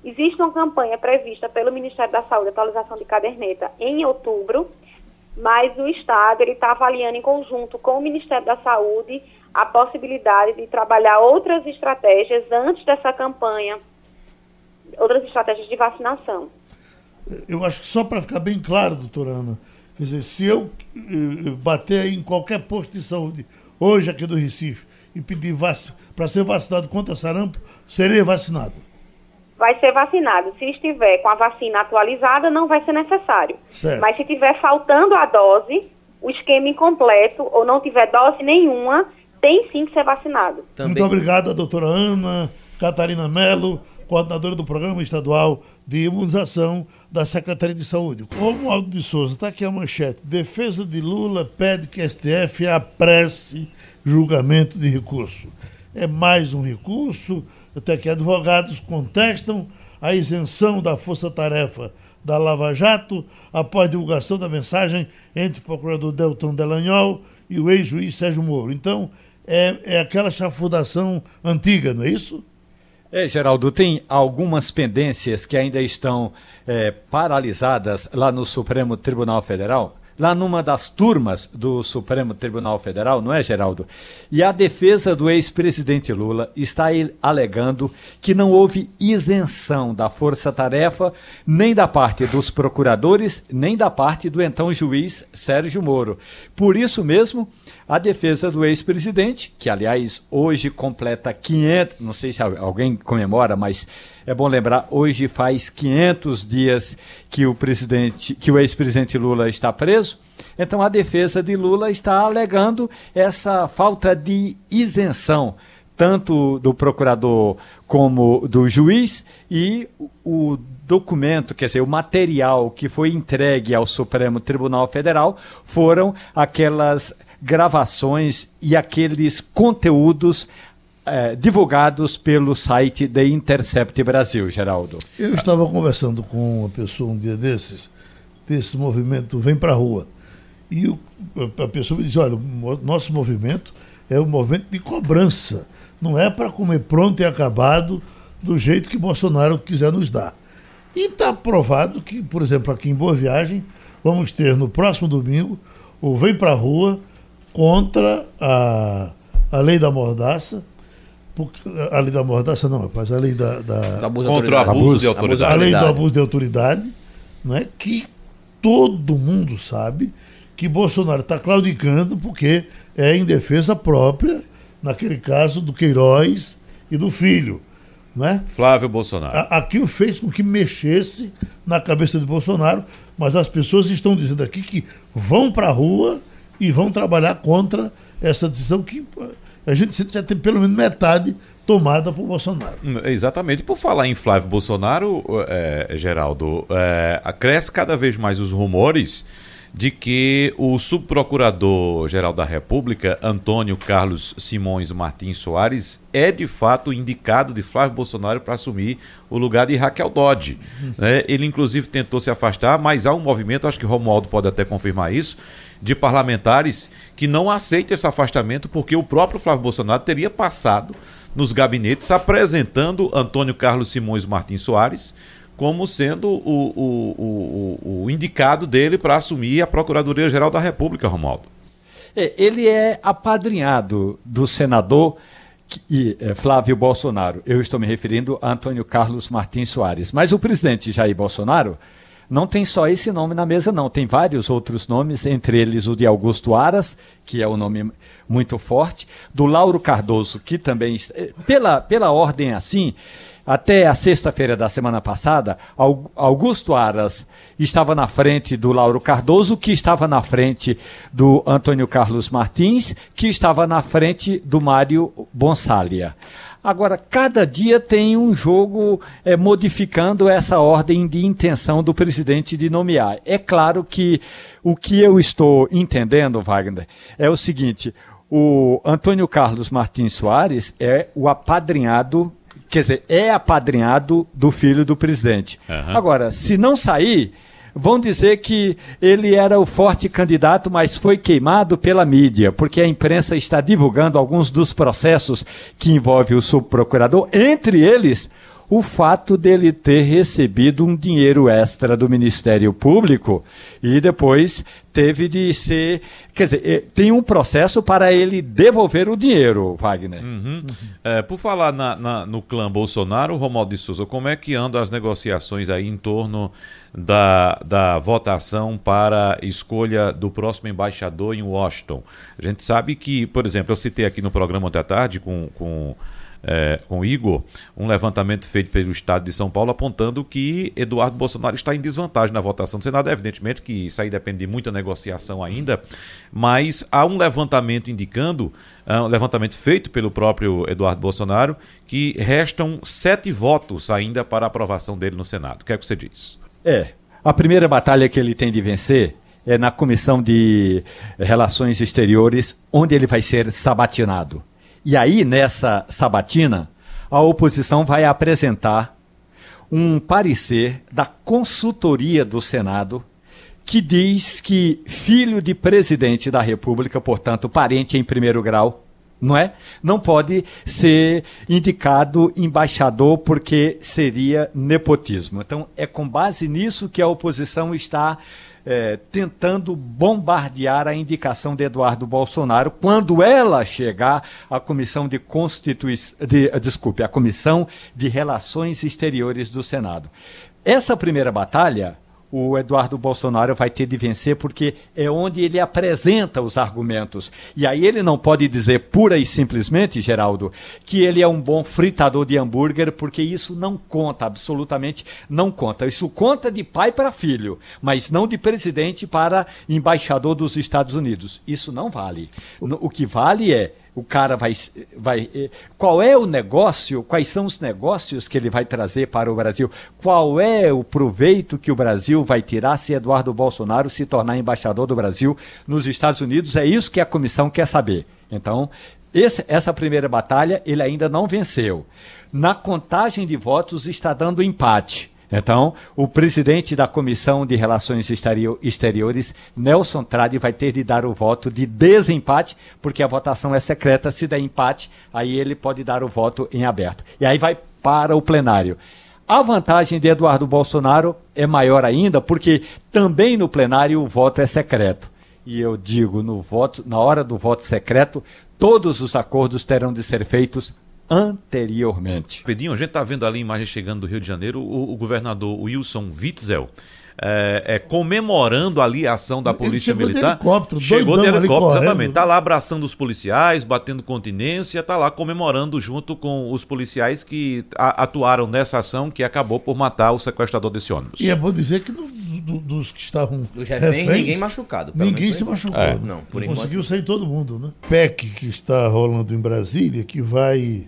Existe uma campanha prevista pelo Ministério da Saúde, atualização de caderneta, em outubro, mas o Estado está avaliando em conjunto com o Ministério da Saúde a possibilidade de trabalhar outras estratégias antes dessa campanha, outras estratégias de vacinação. Eu acho que só para ficar bem claro, doutora Ana, Quer dizer, se eu uh, bater em qualquer posto de saúde, hoje aqui do Recife, e pedir para ser vacinado contra sarampo, serei vacinado? Vai ser vacinado. Se estiver com a vacina atualizada, não vai ser necessário. Certo. Mas se estiver faltando a dose, o esquema incompleto, ou não tiver dose nenhuma, tem sim que ser vacinado. Também. Muito obrigado, doutora Ana Catarina Melo, coordenadora do Programa Estadual de Imunização da Secretaria de Saúde. Romualdo de Souza, está aqui a manchete. Defesa de Lula pede que STF apresse julgamento de recurso. É mais um recurso, até que advogados contestam a isenção da força-tarefa da Lava Jato após divulgação da mensagem entre o procurador Delton Delanhol e o ex-juiz Sérgio Moro. Então, é, é aquela chafudação antiga, não é isso? É, Geraldo, tem algumas pendências que ainda estão é, paralisadas lá no Supremo Tribunal Federal lá numa das turmas do Supremo Tribunal Federal, não é, Geraldo? E a defesa do ex-presidente Lula está alegando que não houve isenção da força-tarefa, nem da parte dos procuradores, nem da parte do então juiz Sérgio Moro. Por isso mesmo, a defesa do ex-presidente, que aliás hoje completa 500, não sei se alguém comemora, mas é bom lembrar, hoje faz 500 dias que o presidente, que o ex-presidente Lula está preso. Então a defesa de Lula está alegando essa falta de isenção tanto do procurador como do juiz e o documento, quer dizer, o material que foi entregue ao Supremo Tribunal Federal foram aquelas gravações e aqueles conteúdos é, divulgados pelo site da Intercept Brasil, Geraldo. Eu estava conversando com uma pessoa um dia desses, desse movimento Vem Pra Rua. E o, a pessoa me disse: olha, o nosso movimento é um movimento de cobrança. Não é para comer pronto e acabado do jeito que Bolsonaro quiser nos dar. E está provado que, por exemplo, aqui em Boa Viagem, vamos ter no próximo domingo o Vem Pra Rua contra a, a lei da mordaça a lei da mordaça não, rapaz, a lei da, da, da contra o abuso de autoridade. A lei do abuso de autoridade, não é que todo mundo sabe que Bolsonaro está claudicando porque é em defesa própria, naquele caso do Queiroz e do filho. Não é? Flávio Bolsonaro. Aquilo fez com que mexesse na cabeça de Bolsonaro, mas as pessoas estão dizendo aqui que vão para a rua e vão trabalhar contra essa decisão que a gente já tem pelo menos metade tomada por Bolsonaro. Hum, exatamente. Por falar em Flávio Bolsonaro, é, Geraldo, é, cresce cada vez mais os rumores de que o subprocurador-geral da República, Antônio Carlos Simões Martins Soares, é de fato indicado de Flávio Bolsonaro para assumir o lugar de Raquel Dodge. Uhum. Né? Ele, inclusive, tentou se afastar, mas há um movimento, acho que Romualdo pode até confirmar isso, de parlamentares que não aceitam esse afastamento porque o próprio Flávio Bolsonaro teria passado nos gabinetes apresentando Antônio Carlos Simões Martins Soares como sendo o, o, o, o indicado dele para assumir a Procuradoria-Geral da República, Romualdo. É, ele é apadrinhado do senador é, Flávio Bolsonaro. Eu estou me referindo a Antônio Carlos Martins Soares. Mas o presidente Jair Bolsonaro não tem só esse nome na mesa, não. Tem vários outros nomes, entre eles o de Augusto Aras, que é um nome muito forte, do Lauro Cardoso, que também. É, pela, pela ordem assim, até a sexta-feira da semana passada, Augusto Aras estava na frente do Lauro Cardoso, que estava na frente do Antônio Carlos Martins, que estava na frente do Mário Bonsalia. Agora, cada dia tem um jogo é, modificando essa ordem de intenção do presidente de nomear. É claro que o que eu estou entendendo, Wagner, é o seguinte: o Antônio Carlos Martins Soares é o apadrinhado quer dizer, é apadrinhado do filho do presidente. Uhum. Agora, se não sair, vão dizer que ele era o forte candidato, mas foi queimado pela mídia, porque a imprensa está divulgando alguns dos processos que envolvem o subprocurador, entre eles o fato dele ter recebido um dinheiro extra do Ministério Público e depois teve de ser. Quer dizer, eh, tem um processo para ele devolver o dinheiro, Wagner. Uhum. É, por falar na, na, no clã Bolsonaro, Romualdo de Souza, como é que andam as negociações aí em torno da, da votação para escolha do próximo embaixador em Washington? A gente sabe que, por exemplo, eu citei aqui no programa ontem à tarde com. com é, com Igor, um levantamento feito pelo Estado de São Paulo apontando que Eduardo Bolsonaro está em desvantagem na votação do Senado. Evidentemente que isso aí depende de muita negociação ainda, mas há um levantamento indicando, um levantamento feito pelo próprio Eduardo Bolsonaro, que restam sete votos ainda para a aprovação dele no Senado. O que é que você diz? É, a primeira batalha que ele tem de vencer é na Comissão de Relações Exteriores, onde ele vai ser sabatinado. E aí, nessa sabatina, a oposição vai apresentar um parecer da consultoria do Senado que diz que filho de presidente da República, portanto, parente em primeiro grau, não é? Não pode ser indicado embaixador porque seria nepotismo. Então, é com base nisso que a oposição está é, tentando bombardear a indicação de Eduardo Bolsonaro quando ela chegar à comissão de constituição, de, desculpe, a comissão de relações exteriores do Senado. Essa primeira batalha o Eduardo Bolsonaro vai ter de vencer, porque é onde ele apresenta os argumentos. E aí ele não pode dizer pura e simplesmente, Geraldo, que ele é um bom fritador de hambúrguer, porque isso não conta, absolutamente não conta. Isso conta de pai para filho, mas não de presidente para embaixador dos Estados Unidos. Isso não vale. O que vale é o cara vai, vai. Eh, qual é o negócio? Quais são os negócios que ele vai trazer para o Brasil? Qual é o proveito que o Brasil vai tirar se Eduardo Bolsonaro se tornar embaixador do Brasil nos Estados Unidos? É isso que a comissão quer saber. Então, esse, essa primeira batalha ele ainda não venceu. Na contagem de votos está dando empate. Então, o presidente da Comissão de Relações Exteriores, Nelson Trade, vai ter de dar o voto de desempate, porque a votação é secreta. Se der empate, aí ele pode dar o voto em aberto. E aí vai para o plenário. A vantagem de Eduardo Bolsonaro é maior ainda, porque também no plenário o voto é secreto. E eu digo, no voto, na hora do voto secreto, todos os acordos terão de ser feitos anteriormente. Pedinho, a gente está vendo ali imagem chegando do Rio de Janeiro, o, o governador Wilson Witzel. É, é, comemorando ali a ação da Polícia chegou Militar. De helicóptero, chegou de helicóptero, exatamente. Né? Tá lá abraçando os policiais, batendo continência, tá lá comemorando junto com os policiais que a, atuaram nessa ação que acabou por matar o sequestrador desse ônibus. E é bom dizer que do, do, dos que estavam. Dos reféns, ninguém machucado. Ninguém se machucou. É. Não, por Conseguiu enquanto... sair todo mundo, né? PEC que está rolando em Brasília, que vai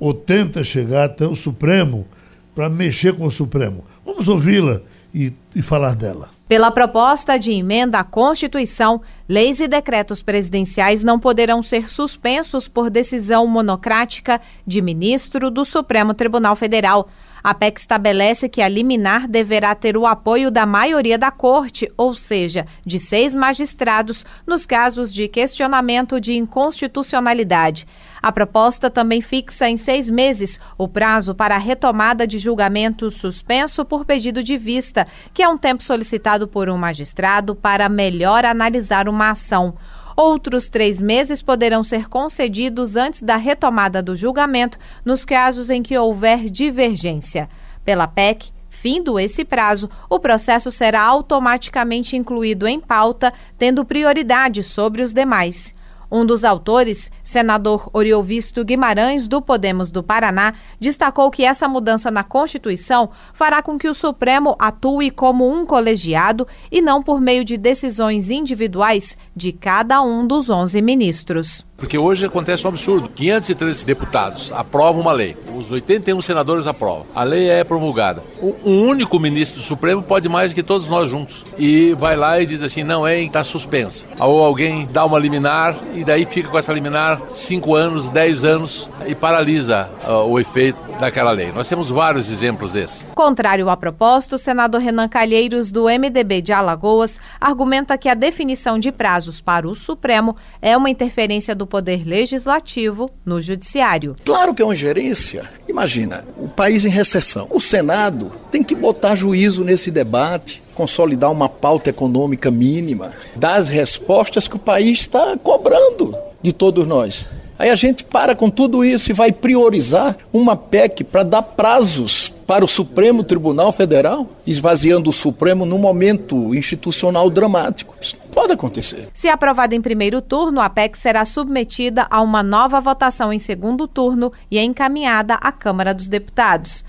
ou, tenta chegar até o Supremo para mexer com o Supremo. Vamos ouvi-la e, e falar dela. Pela proposta de emenda à Constituição, leis e decretos presidenciais não poderão ser suspensos por decisão monocrática de ministro do Supremo Tribunal Federal. A PEC estabelece que a liminar deverá ter o apoio da maioria da corte, ou seja, de seis magistrados, nos casos de questionamento de inconstitucionalidade. A proposta também fixa em seis meses o prazo para a retomada de julgamento suspenso por pedido de vista, que é um tempo solicitado por um magistrado para melhor analisar uma ação. Outros três meses poderão ser concedidos antes da retomada do julgamento, nos casos em que houver divergência. Pela PEC, Findo esse prazo, o processo será automaticamente incluído em pauta, tendo prioridade sobre os demais. Um dos autores, senador Oriovisto Guimarães, do Podemos do Paraná, destacou que essa mudança na Constituição fará com que o Supremo atue como um colegiado e não por meio de decisões individuais de cada um dos 11 ministros. Porque hoje acontece um absurdo. 513 deputados aprovam uma lei. Os 81 senadores aprovam. A lei é promulgada. Um único ministro do Supremo pode mais que todos nós juntos. E vai lá e diz assim, não é, está suspensa. Ou alguém dá uma liminar e daí fica com essa liminar 5 anos, 10 anos e paralisa uh, o efeito daquela lei. Nós temos vários exemplos desse. Contrário à proposta, o senador Renan Calheiros, do MDB de Alagoas, argumenta que a definição de prazos para o Supremo é uma interferência do do Poder Legislativo no Judiciário. Claro que é uma gerência. Imagina, o país em recessão. O Senado tem que botar juízo nesse debate, consolidar uma pauta econômica mínima, dar as respostas que o país está cobrando de todos nós. Aí a gente para com tudo isso e vai priorizar uma PEC para dar prazos para o Supremo Tribunal Federal, esvaziando o Supremo num momento institucional dramático. Isso não pode acontecer. Se aprovada em primeiro turno, a PEC será submetida a uma nova votação em segundo turno e é encaminhada à Câmara dos Deputados.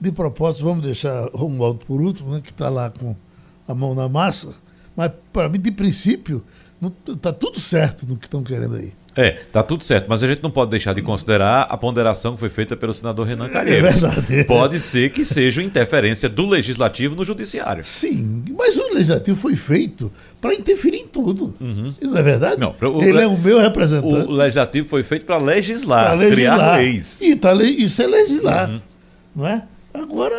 De propósito, vamos deixar Romualdo por último, né, que está lá com a mão na massa, mas para mim, de princípio, está tudo certo no que estão querendo aí. É, tá tudo certo, mas a gente não pode deixar de considerar a ponderação que foi feita pelo senador Renan é Calheiros. É verdade. Pode ser que seja interferência do legislativo no judiciário. Sim, mas o legislativo foi feito para interferir em tudo. Uhum. Não é verdade? Não, o, Ele é o meu representante. O legislativo foi feito para legislar, legislar, criar leis. E tá, isso é legislar, uhum. não é? Agora,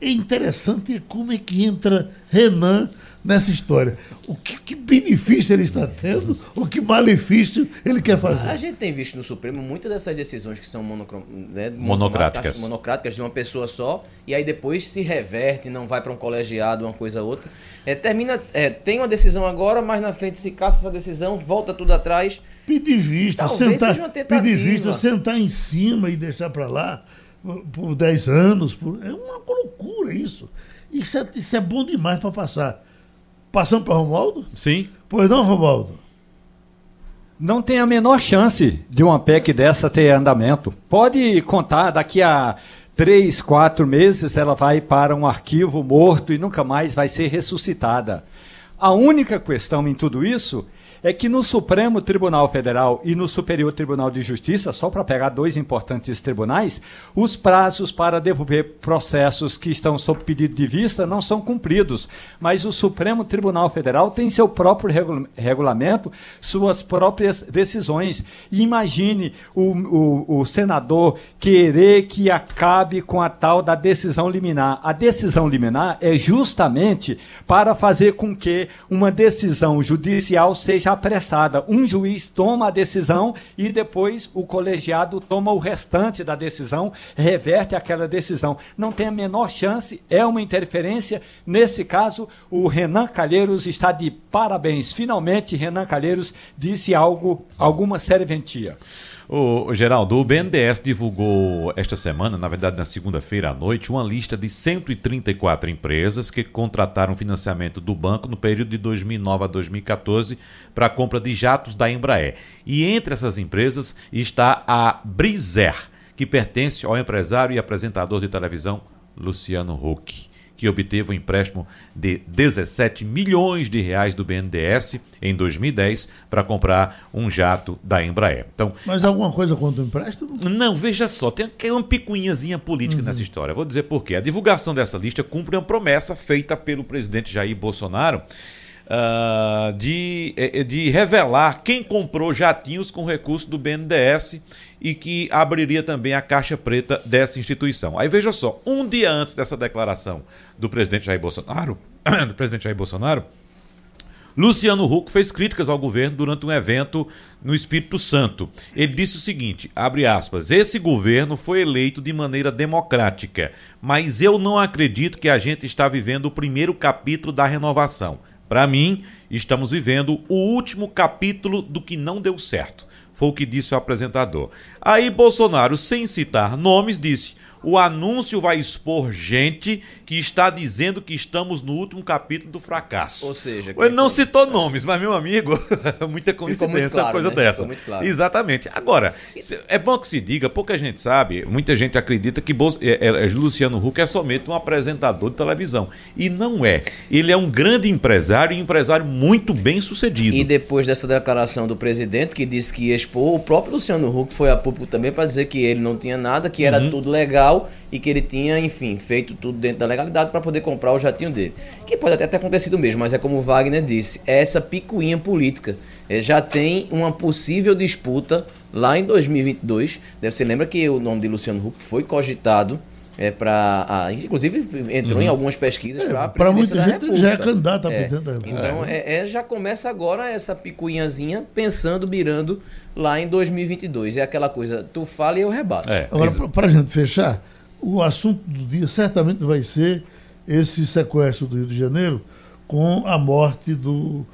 é interessante como é que entra Renan nessa história. O que, que, benefício ele está tendo, o que malefício ele quer fazer. A gente tem visto no Supremo muitas dessas decisões que são monocrom... né, monocráticas. monocráticas de uma pessoa só, e aí depois se reverte, não vai para um colegiado, uma coisa ou outra. É, termina, é, tem uma decisão agora, mas na frente se caça essa decisão, volta tudo atrás. Pedir vista, Talvez sentar, seja uma tentativa. pedir vista, sentar em cima e deixar para lá por 10 anos. Por... É uma loucura isso. Isso é, isso é bom demais para passar. Passando para Romualdo? Sim. Pois não, Romualdo? Não tem a menor chance de uma PEC dessa ter andamento. Pode contar, daqui a três, quatro meses ela vai para um arquivo morto e nunca mais vai ser ressuscitada. A única questão em tudo isso é que no Supremo Tribunal Federal e no Superior Tribunal de Justiça, só para pegar dois importantes tribunais, os prazos para devolver processos que estão sob pedido de vista não são cumpridos. Mas o Supremo Tribunal Federal tem seu próprio regulamento, suas próprias decisões. Imagine o, o, o senador querer que acabe com a tal da decisão liminar. A decisão liminar é justamente para fazer com que uma decisão judicial seja apressada. Um juiz toma a decisão e depois o colegiado toma o restante da decisão, reverte aquela decisão. Não tem a menor chance, é uma interferência. Nesse caso, o Renan Calheiros está de parabéns. Finalmente, Renan Calheiros disse algo, alguma serventia. O Geraldo, o BNDES divulgou esta semana, na verdade na segunda-feira à noite, uma lista de 134 empresas que contrataram financiamento do banco no período de 2009 a 2014 para a compra de jatos da Embraer. E entre essas empresas está a Brizer, que pertence ao empresário e apresentador de televisão Luciano Huck que obteve um empréstimo de 17 milhões de reais do BNDES em 2010 para comprar um jato da Embraer. Então, Mas alguma coisa contra o empréstimo? Não, veja só, tem uma picuinhazinha política uhum. nessa história. Vou dizer por quê. A divulgação dessa lista cumpre uma promessa feita pelo presidente Jair Bolsonaro uh, de, eh, eh, de revelar quem comprou jatinhos com recurso do BNDES e que abriria também a caixa preta dessa instituição. Aí veja só, um dia antes dessa declaração do presidente Jair Bolsonaro, do presidente Jair Bolsonaro, Luciano Huck fez críticas ao governo durante um evento no Espírito Santo. Ele disse o seguinte, abre aspas, esse governo foi eleito de maneira democrática, mas eu não acredito que a gente está vivendo o primeiro capítulo da renovação. Para mim, estamos vivendo o último capítulo do que não deu certo. Foi o que disse o apresentador. Aí Bolsonaro, sem citar nomes, disse: o anúncio vai expor gente que está dizendo que estamos no último capítulo do fracasso. Ou seja, ele não citou nomes, mas meu amigo, muita coincidência claro, coisa né? dessa. Claro. Exatamente. Agora, é bom que se diga, pouca gente sabe, muita gente acredita que Bolso, é, é, Luciano Huck é somente um apresentador de televisão. E não é. Ele é um grande empresário e um empresário muito bem sucedido. E depois dessa declaração do presidente que disse que ia expor, o próprio Luciano Huck foi a público também para dizer que ele não tinha nada, que era uhum. tudo legal e que ele tinha, enfim, feito tudo dentro da legalidade para poder comprar o jatinho dele. Que pode até ter acontecido mesmo, mas é como o Wagner disse, é essa picuinha política. É, já tem uma possível disputa lá em 2022. Deve se lembra que o nome de Luciano Huck foi cogitado é, para inclusive entrou uhum. em algumas pesquisas é, para muita gente já é candidato a é. presidente da República. Então é. é, já começa agora essa picuinhazinha pensando, mirando lá em 2022. É aquela coisa, tu fala e eu rebato. É, agora, para a gente fechar, o assunto do dia certamente vai ser esse sequestro do Rio de Janeiro com a morte do.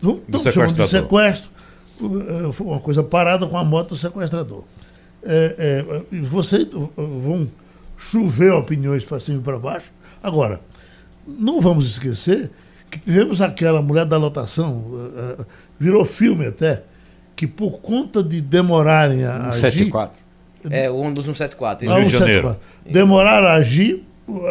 do, do de sequestro. Eh, foi uma coisa parada com a morte do sequestrador. É, é, vocês vão chover opiniões para cima e para baixo. Agora, não vamos esquecer que tivemos aquela mulher da lotação, uh, virou filme até, que por conta de demorarem a 174. agir... É, o ônibus 174. Isso. Ah, 174. Demoraram a agir,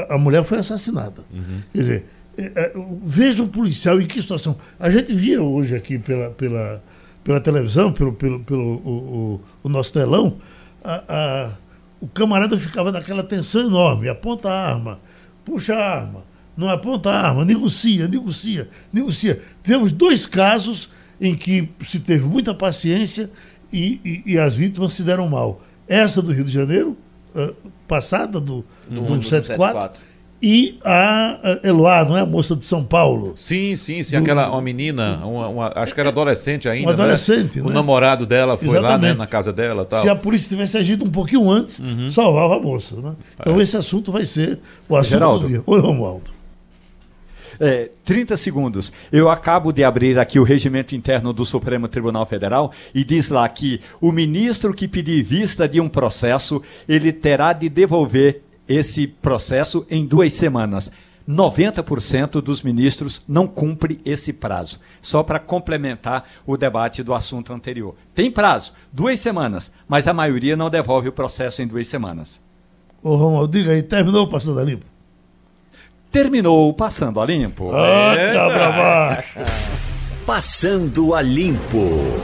a mulher foi assassinada. Uhum. Quer dizer, é, veja o policial em que situação. A gente via hoje aqui pela, pela, pela televisão, pelo, pelo, pelo o, o, o nosso telão, a, a o camarada ficava naquela tensão enorme, aponta a arma, puxa a arma, não aponta a arma, negocia, negocia, negocia. Tivemos dois casos em que se teve muita paciência e, e, e as vítimas se deram mal. Essa do Rio de Janeiro, uh, passada do, do, do 174, e a Eloá, não é a moça de São Paulo? Sim, sim, sim. Do... Aquela uma menina, uma, uma, acho que era adolescente ainda. Uma né? adolescente. Né? O namorado dela foi Exatamente. lá né, na casa dela. Tal. Se a polícia tivesse agido um pouquinho antes, uhum. salvava a moça. Né? Então é. esse assunto vai ser o assunto Geraldo. do dia. Oi, Romualdo. É, 30 segundos. Eu acabo de abrir aqui o regimento interno do Supremo Tribunal Federal e diz lá que o ministro que pedir vista de um processo, ele terá de devolver esse processo em duas semanas. 90% dos ministros não cumpre esse prazo. Só para complementar o debate do assunto anterior. Tem prazo, duas semanas, mas a maioria não devolve o processo em duas semanas. Ô Romualdo, diga aí, terminou o Passando? Terminou o Passando a Limpo. Ah, é. tá pra baixo. Passando a Limpo.